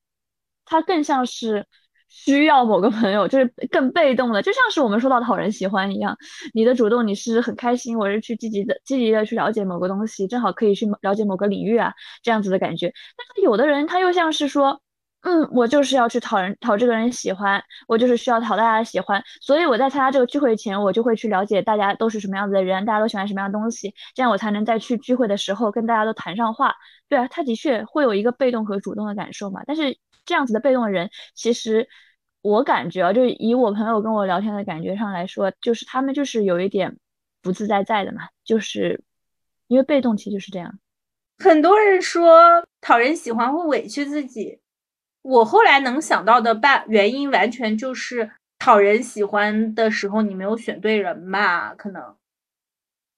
他更像是需要某个朋友，就是更被动的，就像是我们说到讨人喜欢一样。你的主动，你是很开心，我是去积极的、积极的去了解某个东西，正好可以去了解某个领域啊，这样子的感觉。但是有的人他又像是说，嗯，我就是要去讨人讨这个人喜欢，我就是需要讨大家的喜欢，所以我在参加这个聚会前，我就会去了解大家都是什么样子的人，大家都喜欢什么样的东西，这样我才能在去聚会的时候跟大家都谈上话。对啊，他的确会有一个被动和主动的感受嘛，但是这样子的被动的人，其实。我感觉啊，就以我朋友跟我聊天的感觉上来说，就是他们就是有一点不自在在的嘛，就是因为被动，其实就是这样。
很多人说讨人喜欢会委屈自己，我后来能想到的办原因，完全就是讨人喜欢的时候你没有选对人吧？可能。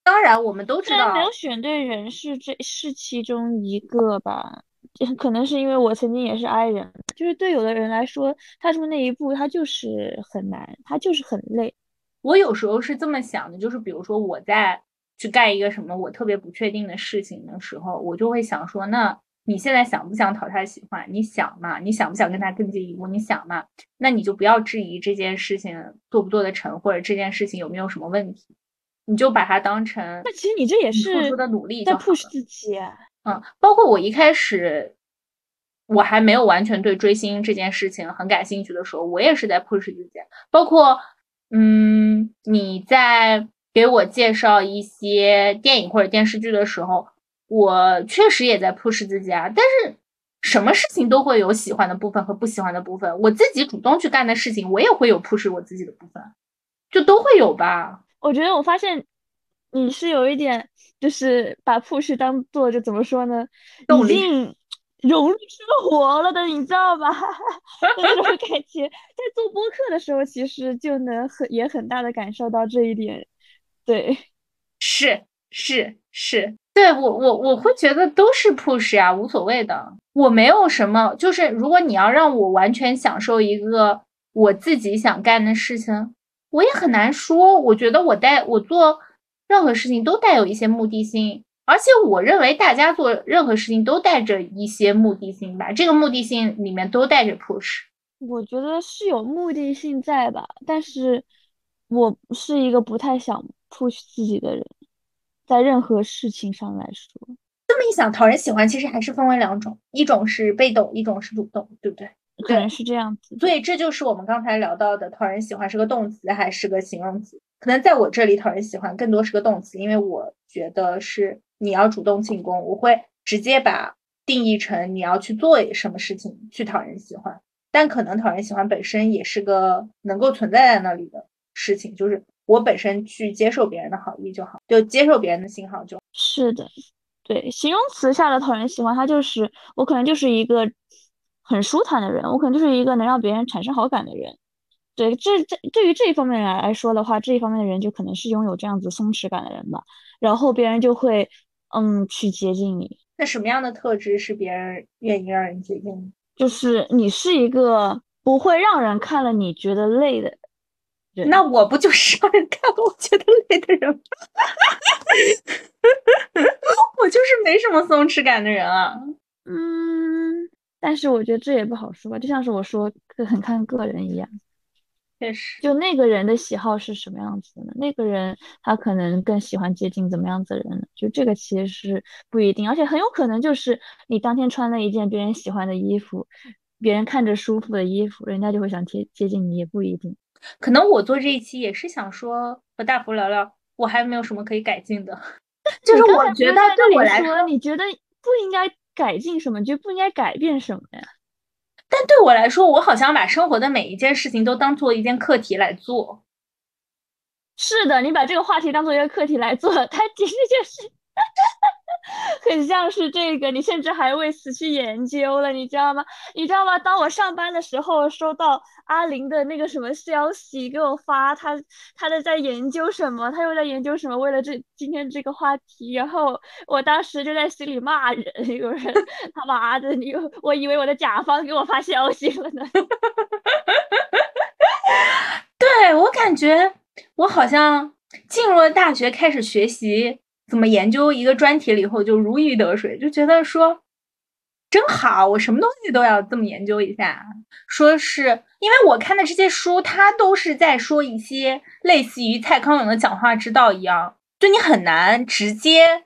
当然，我们都知道
没有选对人是这是其中一个吧。可能是因为我曾经也是 I 人，就是对有的人来说，踏出那一步，他就是很难，他就是很累。
我有时候是这么想的，就是比如说我在去干一个什么我特别不确定的事情的时候，我就会想说，那你现在想不想讨他喜欢？你想嘛？你想不想跟他更进一步？你想嘛？那你就不要质疑这件事情做不做得成，或者这件事情有没有什么问题，你就把它当成。
那其实你这也是
付出的努力，
在 push 自己。
嗯，包括我一开始，我还没有完全对追星这件事情很感兴趣的时候，我也是在 push 自己。包括，嗯，你在给我介绍一些电影或者电视剧的时候，我确实也在 push 自己啊。但是，什么事情都会有喜欢的部分和不喜欢的部分。我自己主动去干的事情，我也会有 push 我自己的部分，就都会有吧。
我觉得我发现你是有一点。就是把 push 当做就怎么说呢，已经融入生活了的，你知道吧？*laughs* 那种感觉，在做播客的时候，其实就能很也很大的感受到这一点。对，
是是是，对我我我会觉得都是 push 呀，无所谓的。我没有什么，就是如果你要让我完全享受一个我自己想干的事情，我也很难说。我觉得我带我做。任何事情都带有一些目的性，而且我认为大家做任何事情都带着一些目的性吧。这个目的性里面都带着 push。
我觉得是有目的性在吧，但是我是一个不太想 push 自己的人，在任何事情上来说。
这么一想，讨人喜欢其实还是分为两种，一种是被动，一种是主动，对不对？
可能是这样子。
所以这就是我们刚才聊到的，讨人喜欢是个动词还是个形容词？可能在我这里，讨人喜欢更多是个动词，因为我觉得是你要主动进攻，我会直接把定义成你要去做什么事情去讨人喜欢。但可能讨人喜欢本身也是个能够存在在那里的事情，就是我本身去接受别人的好意就好，就接受别人的信号就。
是的，对，形容词下的讨人喜欢，它就是我可能就是一个很舒坦的人，我可能就是一个能让别人产生好感的人。对，这这对于这一方面来来说的话，这一方面的人就可能是拥有这样子松弛感的人吧，然后别人就会嗯去接近你。
那什么样的特质是别人愿意让人接近你？
就是你是一个不会让人看了你觉得累的。
那我不就是让人看了我觉得累的人吗？*laughs* 我就是没什么松弛感的人啊。
嗯，但是我觉得这也不好说吧，就像是我说很看个人一样。
确实，
就那个人的喜好是什么样子的呢？那个人他可能更喜欢接近怎么样子的人呢？就这个其实是不一定，而且很有可能就是你当天穿了一件别人喜欢的衣服，别人看着舒服的衣服，人家就会想接接近你，也不一定。
可能我做这一期也是想说和大福聊聊，我还没有什么可以改进的。*laughs* 就是我觉得对我来说，
你觉得不应该改进什么，就不应该改变什么呀？
但对我来说，我好像把生活的每一件事情都当做一件课题来做。
是的，你把这个话题当做一个课题来做，它其实就是。*laughs* 很像是这个，你甚至还为此去研究了，你知道吗？你知道吗？当我上班的时候，收到阿林的那个什么消息，给我发他他的在研究什么，他又在研究什么，为了这今天这个话题，然后我当时就在心里骂人，*laughs* 有人他妈的，你我以为我的甲方给我发消息了呢。*laughs*
对我感觉我好像进入了大学，开始学习。怎么研究一个专题了以后就如鱼得水，就觉得说真好，我什么东西都要这么研究一下。说是因为我看的这些书，它都是在说一些类似于蔡康永的讲话之道一样，就你很难直接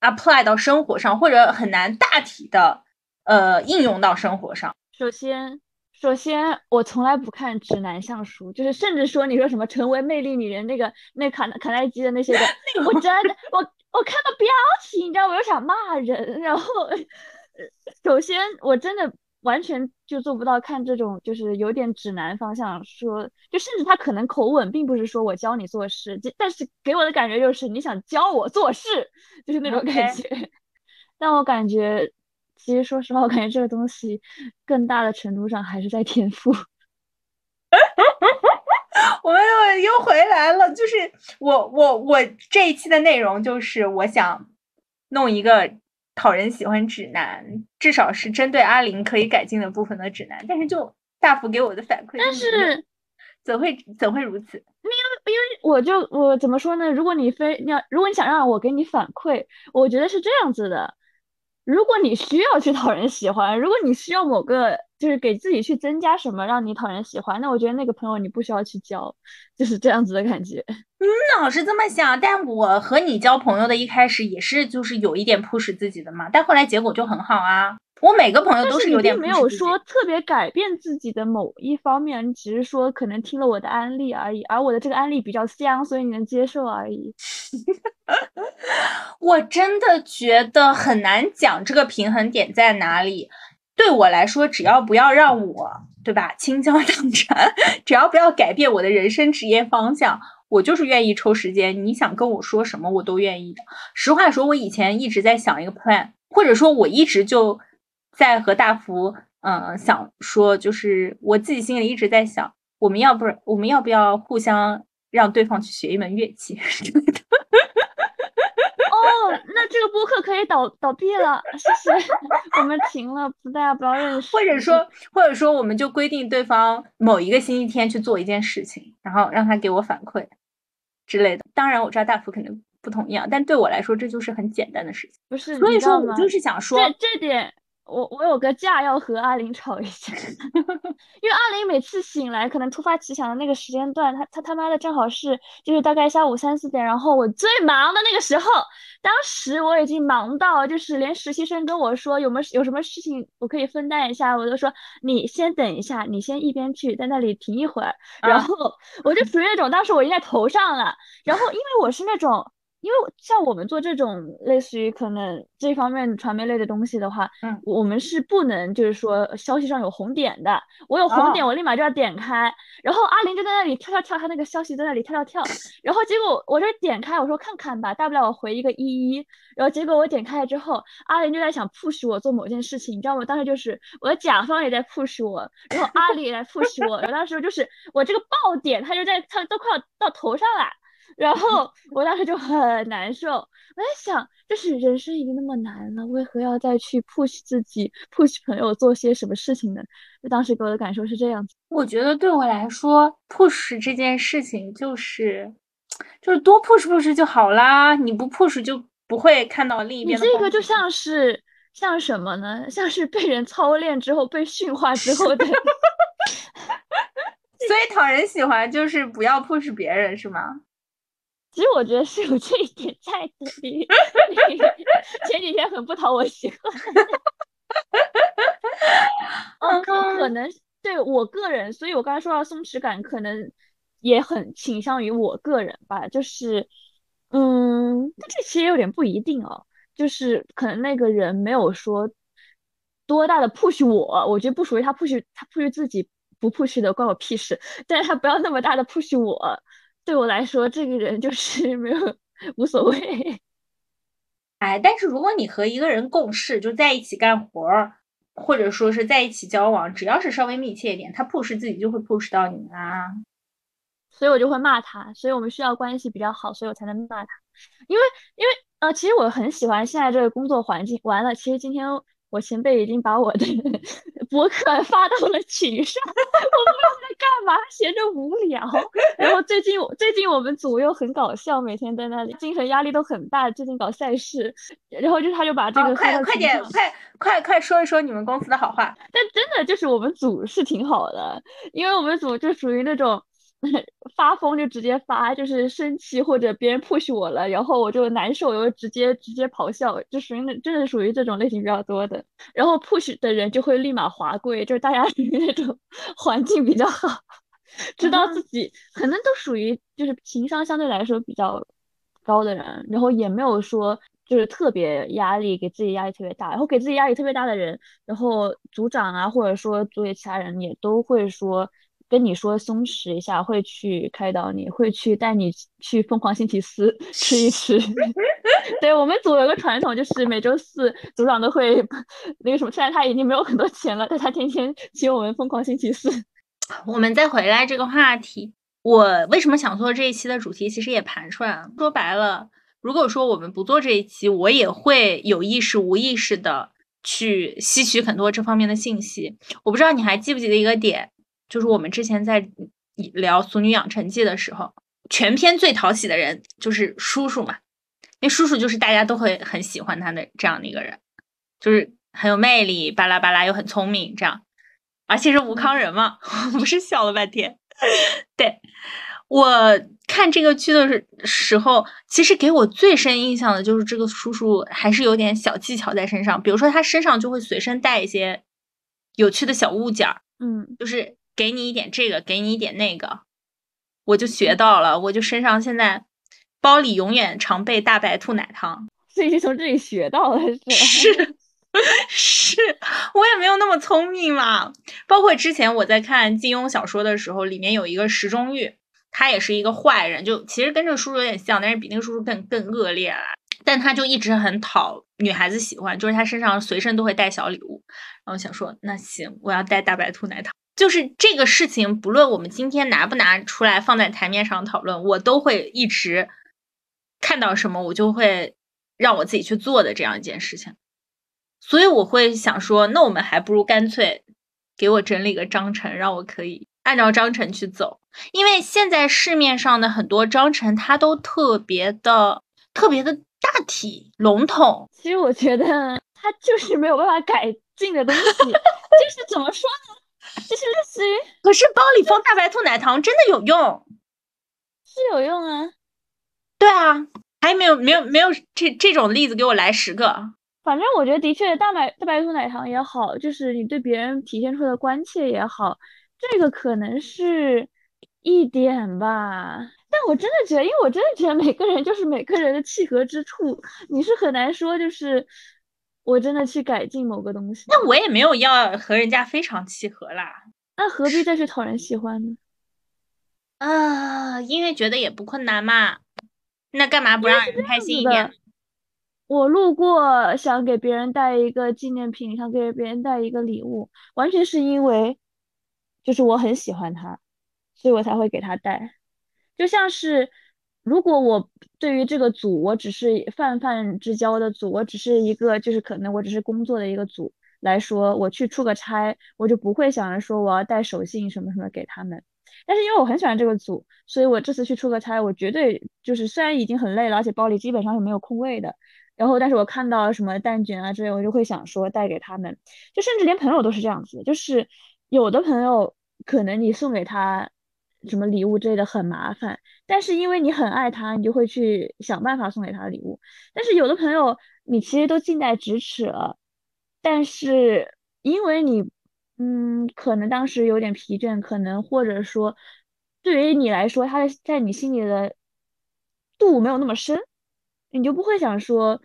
apply 到生活上，或者很难大体的呃应用到生活上。
首先，首先我从来不看直男向书，就是甚至说你说什么成为魅力女人那个那卡卡耐基的那些的，*laughs* 我真的我我看到标题，你知道我又想骂人，然后。首先，我真的完全就做不到看这种，就是有点指南方向说，就甚至他可能口吻并不是说我教你做事，但是给我的感觉就是你想教我做事，就是那种感觉。*laughs* 但我感觉，其实说实话，我感觉这个东西更大的程度上还是在天赋。*laughs*
我们又又回来了，就是我我我这一期的内容就是我想弄一个。讨人喜欢指南，至少是针对阿林可以改进的部分的指南，但是就大福给我的反馈，
但是
怎会怎会如此？
因为因为我就我怎么说呢？如果你非要，如果你想让我给你反馈，我觉得是这样子的。如果你需要去讨人喜欢，如果你需要某个就是给自己去增加什么让你讨人喜欢，那我觉得那个朋友你不需要去交，就是这样子的感觉。*laughs*
嗯，老是这么想，但我和你交朋友的一开始也是就是有一点 push 自己的嘛，但后来结果就很好啊。我每个朋友都
是
有点
没有说特别改变自己的某一方面，你只是说可能听了我的安利而已，而我的这个安利比较香，所以你能接受而已。*laughs* *laughs*
我真的觉得很难讲这个平衡点在哪里。对我来说，只要不要让我对吧倾家荡产，*laughs* 只要不要改变我的人生职业方向，我就是愿意抽时间。你想跟我说什么，我都愿意的。实话说，我以前一直在想一个 plan，或者说我一直就。在和大福，嗯，想说就是我自己心里一直在想，我们要不我们要不要互相让对方去学一门乐器之类的？
哦，那这个播客可以倒倒闭了，谢谢，*laughs* 我们停了，大家不要认识。
或者说，或者说，我们就规定对方某一个星期天去做一件事情，然后让他给我反馈之类的。当然，我知道大福肯定不同意啊，但对我来说，这就是很简单的事情。
不是，
所以说我就是想说
这这点。我我有个架要和阿玲吵一下，*laughs* 因为阿玲每次醒来可能突发奇想的那个时间段，她她他妈的正好是就是大概下午三四点，然后我最忙的那个时候，当时我已经忙到就是连实习生跟我说有没有有什么事情我可以分担一下，我都说你先等一下，你先一边去在那里停一会儿，然后我就属于那种当时我已经在头上了，然后因为我是那种。因为像我们做这种类似于可能这方面传媒类的东西的话，
嗯，
我们是不能就是说消息上有红点的。我有红点，我立马就要点开。然后阿林就在那里跳跳跳，他那个消息在那里跳跳跳。*laughs* 然后结果我这点开，我说看看吧，大不了我回一个一一。然后结果我点开了之后，阿林就在想 push 我做某件事情，你知道吗？当时就是我的甲方也在 push 我，然后阿里也在 push 我。然后当时就是我这个爆点，他就在他都快要到头上了。然后我当时就很难受，我在想，就是人生已经那么难了，为何要再去 push 自己，push 朋友做些什么事情呢？就当时给我的感受是这样子。
我觉得对我来说，push 这件事情就是，就是多 push push 就好啦，你不 push 就不会看到另一边。
你这个就像是像什么呢？像是被人操练之后被驯化之后的。*laughs* *laughs*
所以讨人喜欢就是不要 push 别人，是吗？
其实我觉得是有这一点在的，你前几天很不讨我喜欢。嗯，可能对我个人，所以我刚才说到松弛感，可能也很倾向于我个人吧。就是，嗯，但这其实有点不一定哦。就是可能那个人没有说多大的 push 我，我觉得不属于他 push，他 push 自己不 push 的关我屁事。但是他不要那么大的 push 我。对我来说，这个人就是没有无所谓。
哎，但是如果你和一个人共事，就在一起干活儿，或者说是在一起交往，只要是稍微密切一点，他 push 自己就会 push 到你啊。
所以我就会骂他。所以我们需要关系比较好，所以我才能骂他。因为，因为呃，其实我很喜欢现在这个工作环境。完了，其实今天我前辈已经把我的 *laughs* 博客发到了群上，*laughs* 我不知道在干嘛？闲着无聊。然后最近最近我们组又很搞笑，每天在那里，精神压力都很大。最近搞赛事，然后就他就把这个
快快点，快快快说一说你们公司的好话。
但真的就是我们组是挺好的，因为我们组就属于那种。*laughs* 发疯就直接发，就是生气或者别人 push 我了，然后我就难受，我就直接直接咆哮，就属于那真的属于这种类型比较多的。然后 push 的人就会立马滑跪，就是大家 *laughs* 属于那种环境比较好，知道自己可能都属于就是情商相对来说比较高的人，然后也没有说就是特别压力，给自己压力特别大。然后给自己压力特别大的人，然后组长啊或者说组里其他人也都会说。跟你说松弛一下，会去开导你，会去带你去疯狂星期四 *laughs* 吃一吃。*laughs* 对我们组有个传统，就是每周四组长都会那个什么，虽然他已经没有很多钱了，但他天天请我们疯狂星期四。*laughs*
我们再回来这个话题，我为什么想做这一期的主题，其实也盘出来了。说白了，如果说我们不做这一期，我也会有意识、无意识的去吸取很多这方面的信息。我不知道你还记不记得一个点。就是我们之前在聊《俗女养成记》的时候，全篇最讨喜的人就是叔叔嘛，因为叔叔就是大家都会很喜欢他的这样的一个人，就是很有魅力，巴拉巴拉又很聪明，这样，而且是吴康仁嘛，*laughs* 不是笑了半天。对我看这个剧的时候，其实给我最深印象的就是这个叔叔还是有点小技巧在身上，比如说他身上就会随身带一些有趣的小物件儿，
嗯，
就是。给你一点这个，给你一点那个，我就学到了。我就身上现在包里永远常备大白兔奶糖，*laughs*
所以是从这里学到的，
是 *laughs* 是，我也没有那么聪明嘛。包括之前我在看金庸小说的时候，里面有一个石中玉，他也是一个坏人，就其实跟这个叔叔有点像，但是比那个叔叔更更恶劣了。但他就一直很讨女孩子喜欢，就是他身上随身都会带小礼物。然后想说，那行，我要带大白兔奶糖。就是这个事情，不论我们今天拿不拿出来放在台面上讨论，我都会一直看到什么，我就会让我自己去做的这样一件事情。所以我会想说，那我们还不如干脆给我整理个章程，让我可以按照章程去走。因为现在市面上的很多章程，它都特别的、特别的大体笼统。
其实我觉得它就是没有办法改进的东西，就是怎么说呢？这是类似于，*laughs*
可是包里放大白兔奶糖真的有用，
是有用啊。
对啊，还没有没有没有这这种例子给我来十个。
反正我觉得的确，大白大白兔奶糖也好，就是你对别人体现出的关切也好，这个可能是一点吧。但我真的觉得，因为我真的觉得每个人就是每个人的契合之处，你是很难说就是。我真的去改进某个东西，
那我也没有要和人家非常契合啦，
那何必再去讨人喜欢呢？
啊，因为觉得也不困难嘛，那干嘛不让人开心一点？
我路过想给别人带一个纪念品，想给别人带一个礼物，完全是因为就是我很喜欢他，所以我才会给他带，就像是。如果我对于这个组，我只是泛泛之交的组，我只是一个就是可能我只是工作的一个组来说，我去出个差，我就不会想着说我要带手信什么什么给他们。但是因为我很喜欢这个组，所以我这次去出个差，我绝对就是虽然已经很累了，而且包里基本上是没有空位的。然后，但是我看到什么蛋卷啊之类，我就会想说带给他们。就甚至连朋友都是这样子，就是有的朋友可能你送给他。什么礼物之类的很麻烦，但是因为你很爱他，你就会去想办法送给他礼物。但是有的朋友你其实都近在咫尺了，但是因为你，嗯，可能当时有点疲倦，可能或者说对于你来说，他在你心里的度没有那么深，你就不会想说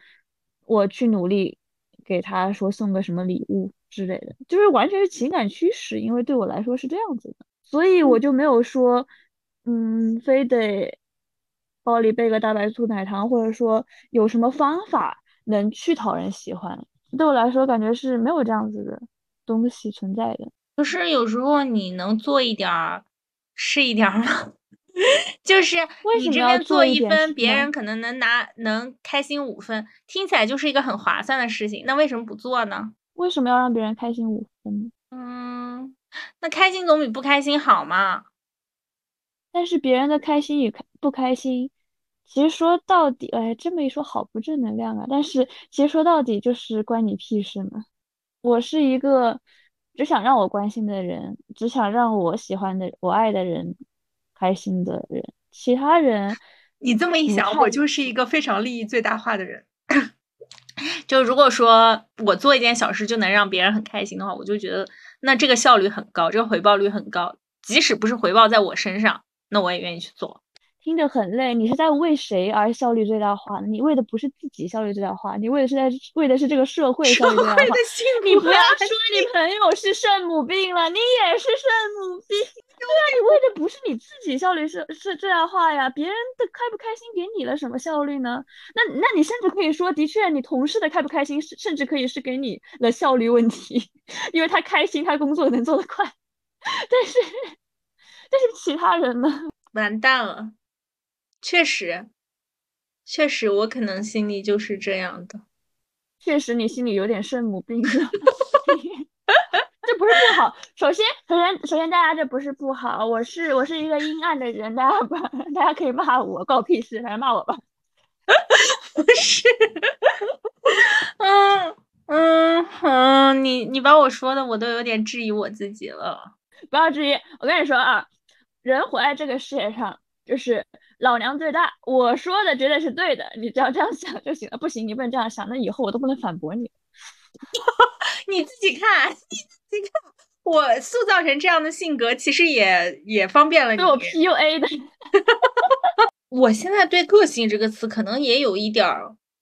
我去努力给他说送个什么礼物之类的，就是完全是情感驱使。因为对我来说是这样子的。所以我就没有说，嗯，非得包里备个大白兔奶糖，或者说有什么方法能去讨人喜欢。对我来说，感觉是没有这样子的东西存在的。
可是有时候你能做一点儿是一点儿吗？*laughs* 就是你这边
做
一分，别人可能能拿能开心五分，听起来就是一个很划算的事情。那为什么不做呢？
为什么要让别人开心五分？
嗯。那开心总比不开心好嘛。
但是别人的开心与不开心，其实说到底，哎，这么一说，好不正能量啊。但是其实说到底，就是关你屁事呢。我是一个只想让我关心的人，只想让我喜欢的、我爱的人开心的人。其他人，*laughs*
你这么一想，我就是一个非常利益最大化的人。*laughs*
就如果说我做一件小事就能让别人很开心的话，我就觉得那这个效率很高，这个回报率很高。即使不是回报在我身上，那我也愿意去做。
听着很累，你是在为谁而效率最大化呢？你为的不是自己效率最大化，你为的是在为的是这个社会效率最大化。你不要说你朋友是圣母病了，你也是圣母病。对啊，你为的不是你自己效率是是最大化呀，别人的开不开心给你了什么效率呢？那那你甚至可以说，的确，你同事的开不开心，甚至可以是给你的效率问题，*laughs* 因为他开心，他工作能做得快。*laughs* 但是但是其他人呢？*laughs*
完蛋了。确实，确实，我可能心里就是这样的。
确实，你心里有点圣母病。*laughs* 这不是不好。首先，首先，首先，大家这不是不好。我是我是一个阴暗的人，大家不，大家可以骂我，关我屁事，反正骂我吧。*laughs*
不是，嗯嗯嗯，你你把我说的，我都有点质疑我自己了。
不要质疑，我跟你说啊，人活在这个世界上，就是。老娘最大，我说的绝对是对的，你只要这样想就行了。不行，你不能这样想，那以后我都不能反驳你。*laughs*
你自己看，*laughs* 你自己看，我塑造成这样的性格，其实也也方便了你。
被我 PUA 的。*laughs*
我现在对“个性”这个词可能也有一点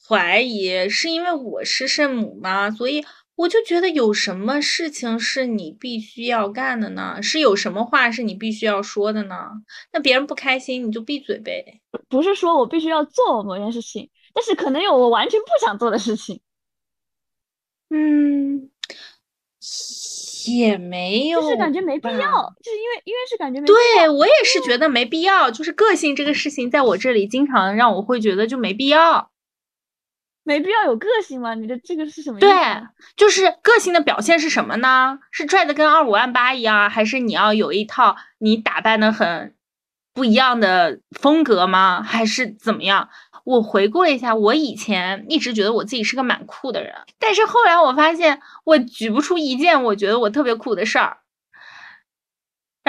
怀疑，是因为我是圣母吗？所以。我就觉得有什么事情是你必须要干的呢？是有什么话是你必须要说的呢？那别人不开心你就闭嘴呗。
不是说我必须要做某件事情，但是可能有我完全不想做的事情。
嗯，也没有，
就是感觉没必要，就是因为因为是感觉没必要
对我也是觉得没必要，就是个性这个事情在我这里经常让我会觉得就没必要。
没必要有个性吗？你的这个是什么？
对，就是个性的表现是什么呢？是拽的跟二五万八一样，还是你要有一套你打扮的很不一样的风格吗？还是怎么样？我回顾了一下，我以前一直觉得我自己是个蛮酷的人，但是后来我发现我举不出一件我觉得我特别酷的事儿。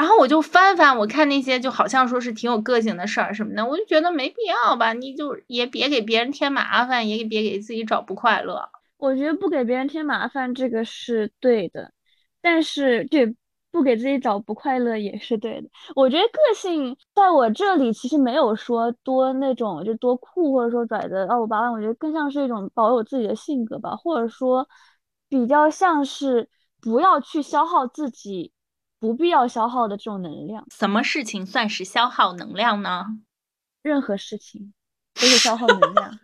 然后我就翻翻，我看那些就好像说是挺有个性的事儿什么的，我就觉得没必要吧。你就也别给别人添麻烦，也别给自己找不快乐。
我觉得不给别人添麻烦这个是对的，但是对不给自己找不快乐也是对的。我觉得个性在我这里其实没有说多那种就多酷或者说拽的二五八万，我觉得更像是一种保有自己的性格吧，或者说比较像是不要去消耗自己。不必要消耗的这种能量，
什么事情算是消耗能量呢？
任何事情都是消耗能量，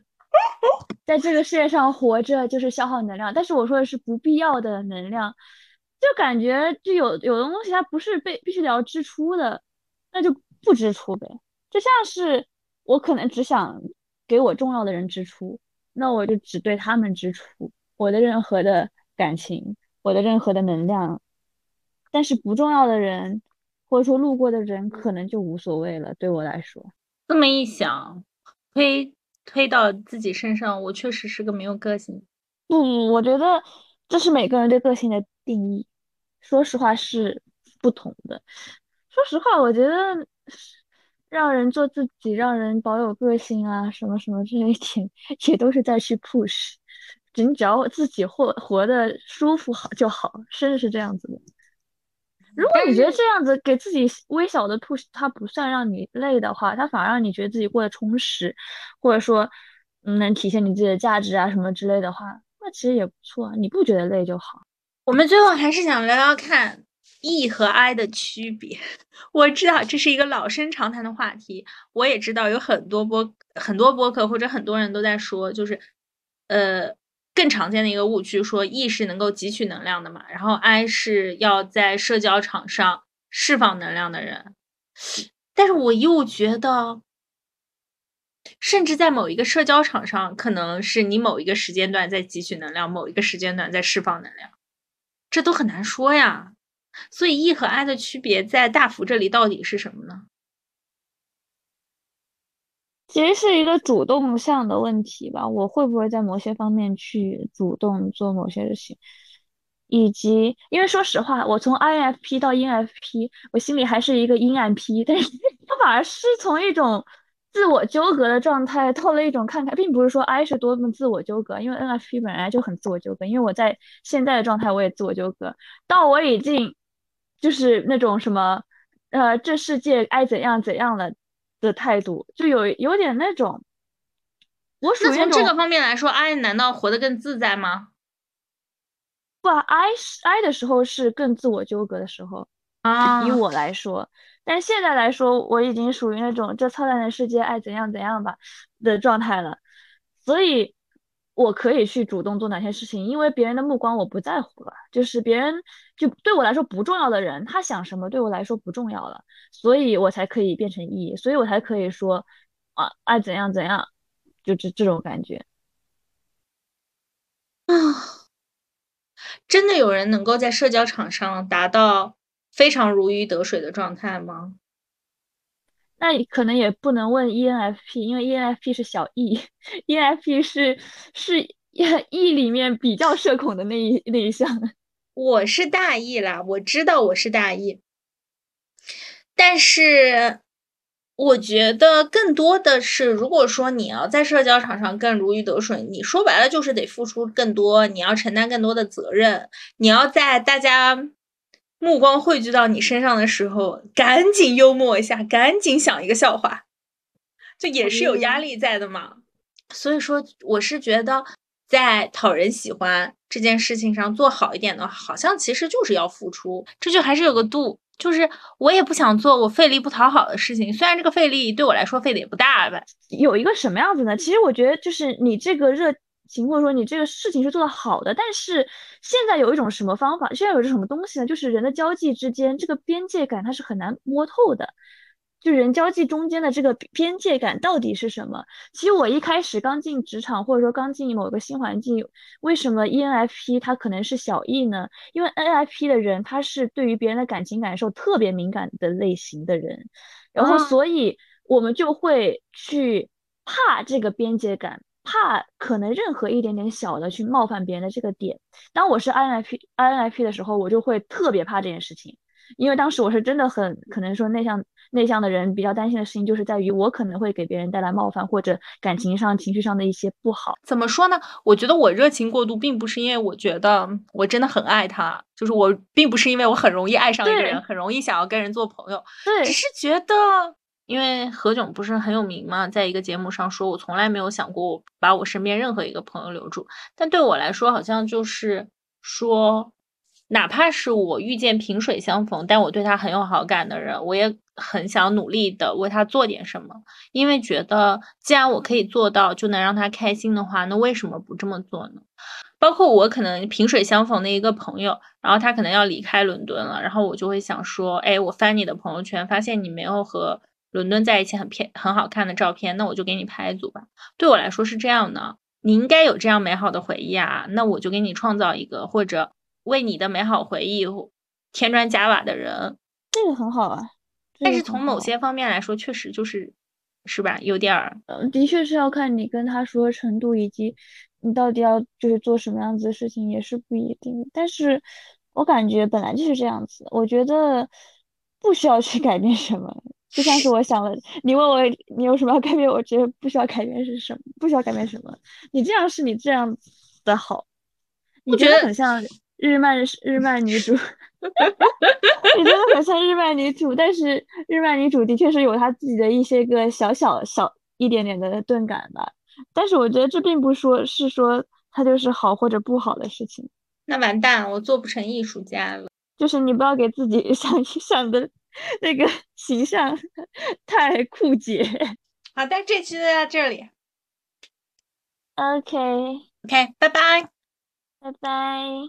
*laughs* 在这个世界上活着就是消耗能量。但是我说的是不必要的能量，就感觉就有有的东西它不是被必须得要支出的，那就不支出呗。就像是我可能只想给我重要的人支出，那我就只对他们支出我的任何的感情，我的任何的能量。但是不重要的人，或者说路过的人，可能就无所谓了。对我来说，
这么一想，推推到自己身上，我确实是个没有个性。
不，我觉得这是每个人对个性的定义。说实话是不同的。说实话，我觉得让人做自己，让人保有个性啊，什么什么这些点，也都是在去 push。你只要自己活活得舒服好就好，真的是这样子的。如果你觉得这样子给自己微小的 push，它不算让你累的话，它反而让你觉得自己过得充实，或者说能体现你自己的价值啊什么之类的话，那其实也不错。你不觉得累就好。
我们最后还是想聊聊看 E 和 I 的区别。*laughs* 我知道这是一个老生常谈的话题，我也知道有很多播很多播客或者很多人都在说，就是呃。更常见的一个误区，说 E 是能够汲取能量的嘛，然后 I 是要在社交场上释放能量的人。但是我又觉得，甚至在某一个社交场上，可能是你某一个时间段在汲取能量，某一个时间段在释放能量，这都很难说呀。所以 E 和 I 的区别在大福这里到底是什么呢？
其实是一个主动向的问题吧，我会不会在某些方面去主动做某些事情，以及因为说实话，我从 INFP 到 ENFP，我心里还是一个阴暗 P，但是 *laughs* 它反而是从一种自我纠葛的状态到了一种看看，并不是说 I 是多么自我纠葛，因为 NFP 本来就很自我纠葛，因为我在现在的状态我也自我纠葛，到我已经就是那种什么，呃，这世界爱怎样怎样了。的态度就有有点那种，我属于
从这个方面来说，I 难道活得更自在吗？
不，I I 的时候是更自我纠葛的时候
啊。
以我来说，但现在来说，我已经属于那种这操蛋的世界爱怎样怎样吧的状态了，所以。我可以去主动做哪些事情，因为别人的目光我不在乎了，就是别人就对我来说不重要的人，他想什么对我来说不重要了，所以我才可以变成 E，所以我才可以说啊爱怎样怎样，就这这种感觉
啊，*sighs* 真的有人能够在社交场上达到非常如鱼得水的状态吗？
那可能也不能问 ENFP，因为 ENFP 是小 E，ENFP 是是 E 里面比较社恐的那一那一项。
我是大意啦，我知道我是大意但是我觉得更多的是，如果说你要在社交场上更如鱼得水，你说白了就是得付出更多，你要承担更多的责任，你要在大家。目光汇聚到你身上的时候，赶紧幽默一下，赶紧想一个笑话，这也是有压力在的嘛。所以说，我是觉得在讨人喜欢这件事情上做好一点的，好像其实就是要付出，这就还是有个度。就是我也不想做我费力不讨好的事情，虽然这个费力对我来说费的也不大吧。
有一个什么样子呢？其实我觉得就是你这个热。情或者说你这个事情是做的好的，但是现在有一种什么方法？现在有一种什么东西呢？就是人的交际之间这个边界感它是很难摸透的，就人交际中间的这个边界感到底是什么？其实我一开始刚进职场或者说刚进某个新环境，为什么 ENFP 它可能是小 E 呢？因为 NFP 的人他是对于别人的感情感受特别敏感的类型的人，然后所以我们就会去怕这个边界感。怕可能任何一点点小的去冒犯别人的这个点，当我是 INFP INFP 的时候，我就会特别怕这件事情，因为当时我是真的很可能说内向内向的人比较担心的事情，就是在于我可能会给别人带来冒犯或者感情上情绪上的一些不好。
怎么说呢？我觉得我热情过度，并不是因为我觉得我真的很爱他，就是我并不是因为我很容易爱上一个人，很容易想要跟人做朋友，
对，
只是觉得。因为何炅不是很有名嘛，在一个节目上说，我从来没有想过把我身边任何一个朋友留住。但对我来说，好像就是说，哪怕是我遇见萍水相逢，但我对他很有好感的人，我也很想努力的为他做点什么。因为觉得，既然我可以做到，就能让他开心的话，那为什么不这么做呢？包括我可能萍水相逢的一个朋友，然后他可能要离开伦敦了，然后我就会想说，哎，我翻你的朋友圈，发现你没有和。伦敦在一起很片很好看的照片，那我就给你拍一组吧。对我来说是这样的，你应该有这样美好的回忆啊，那我就给你创造一个，或者为你的美好回忆添砖加瓦的人，
这个很好啊。
但是从某些方面来说，确实就是，是吧？有点儿，
嗯，的确是要看你跟他说程度，以及你到底要就是做什么样子的事情，也是不一定。但是我感觉本来就是这样子，我觉得不需要去改变什么。就像是我想了，你问我你有什么要改变，我觉得不需要改变是什么？不需要改变什么？你这样是你这样的好，你觉得很像日漫日漫女主，你真的很像日漫女主，但是日漫女主的确是有她自己的一些个小小小一点点的钝感吧。但是我觉得这并不说是说她就是好或者不好的事情。
那完蛋，我做不成艺术家了。*laughs*
就是你不要给自己想 *laughs* 想的。那个形象 *laughs* 太酷姐。
好的，这期就到这里。
OK，OK，
拜拜，
Bye.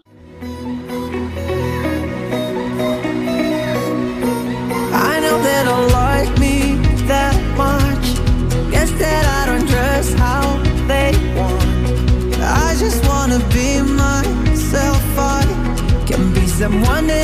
I know they
don't like me that much. Guess that I don't dress how they want. I just wanna be myself. I can be someone.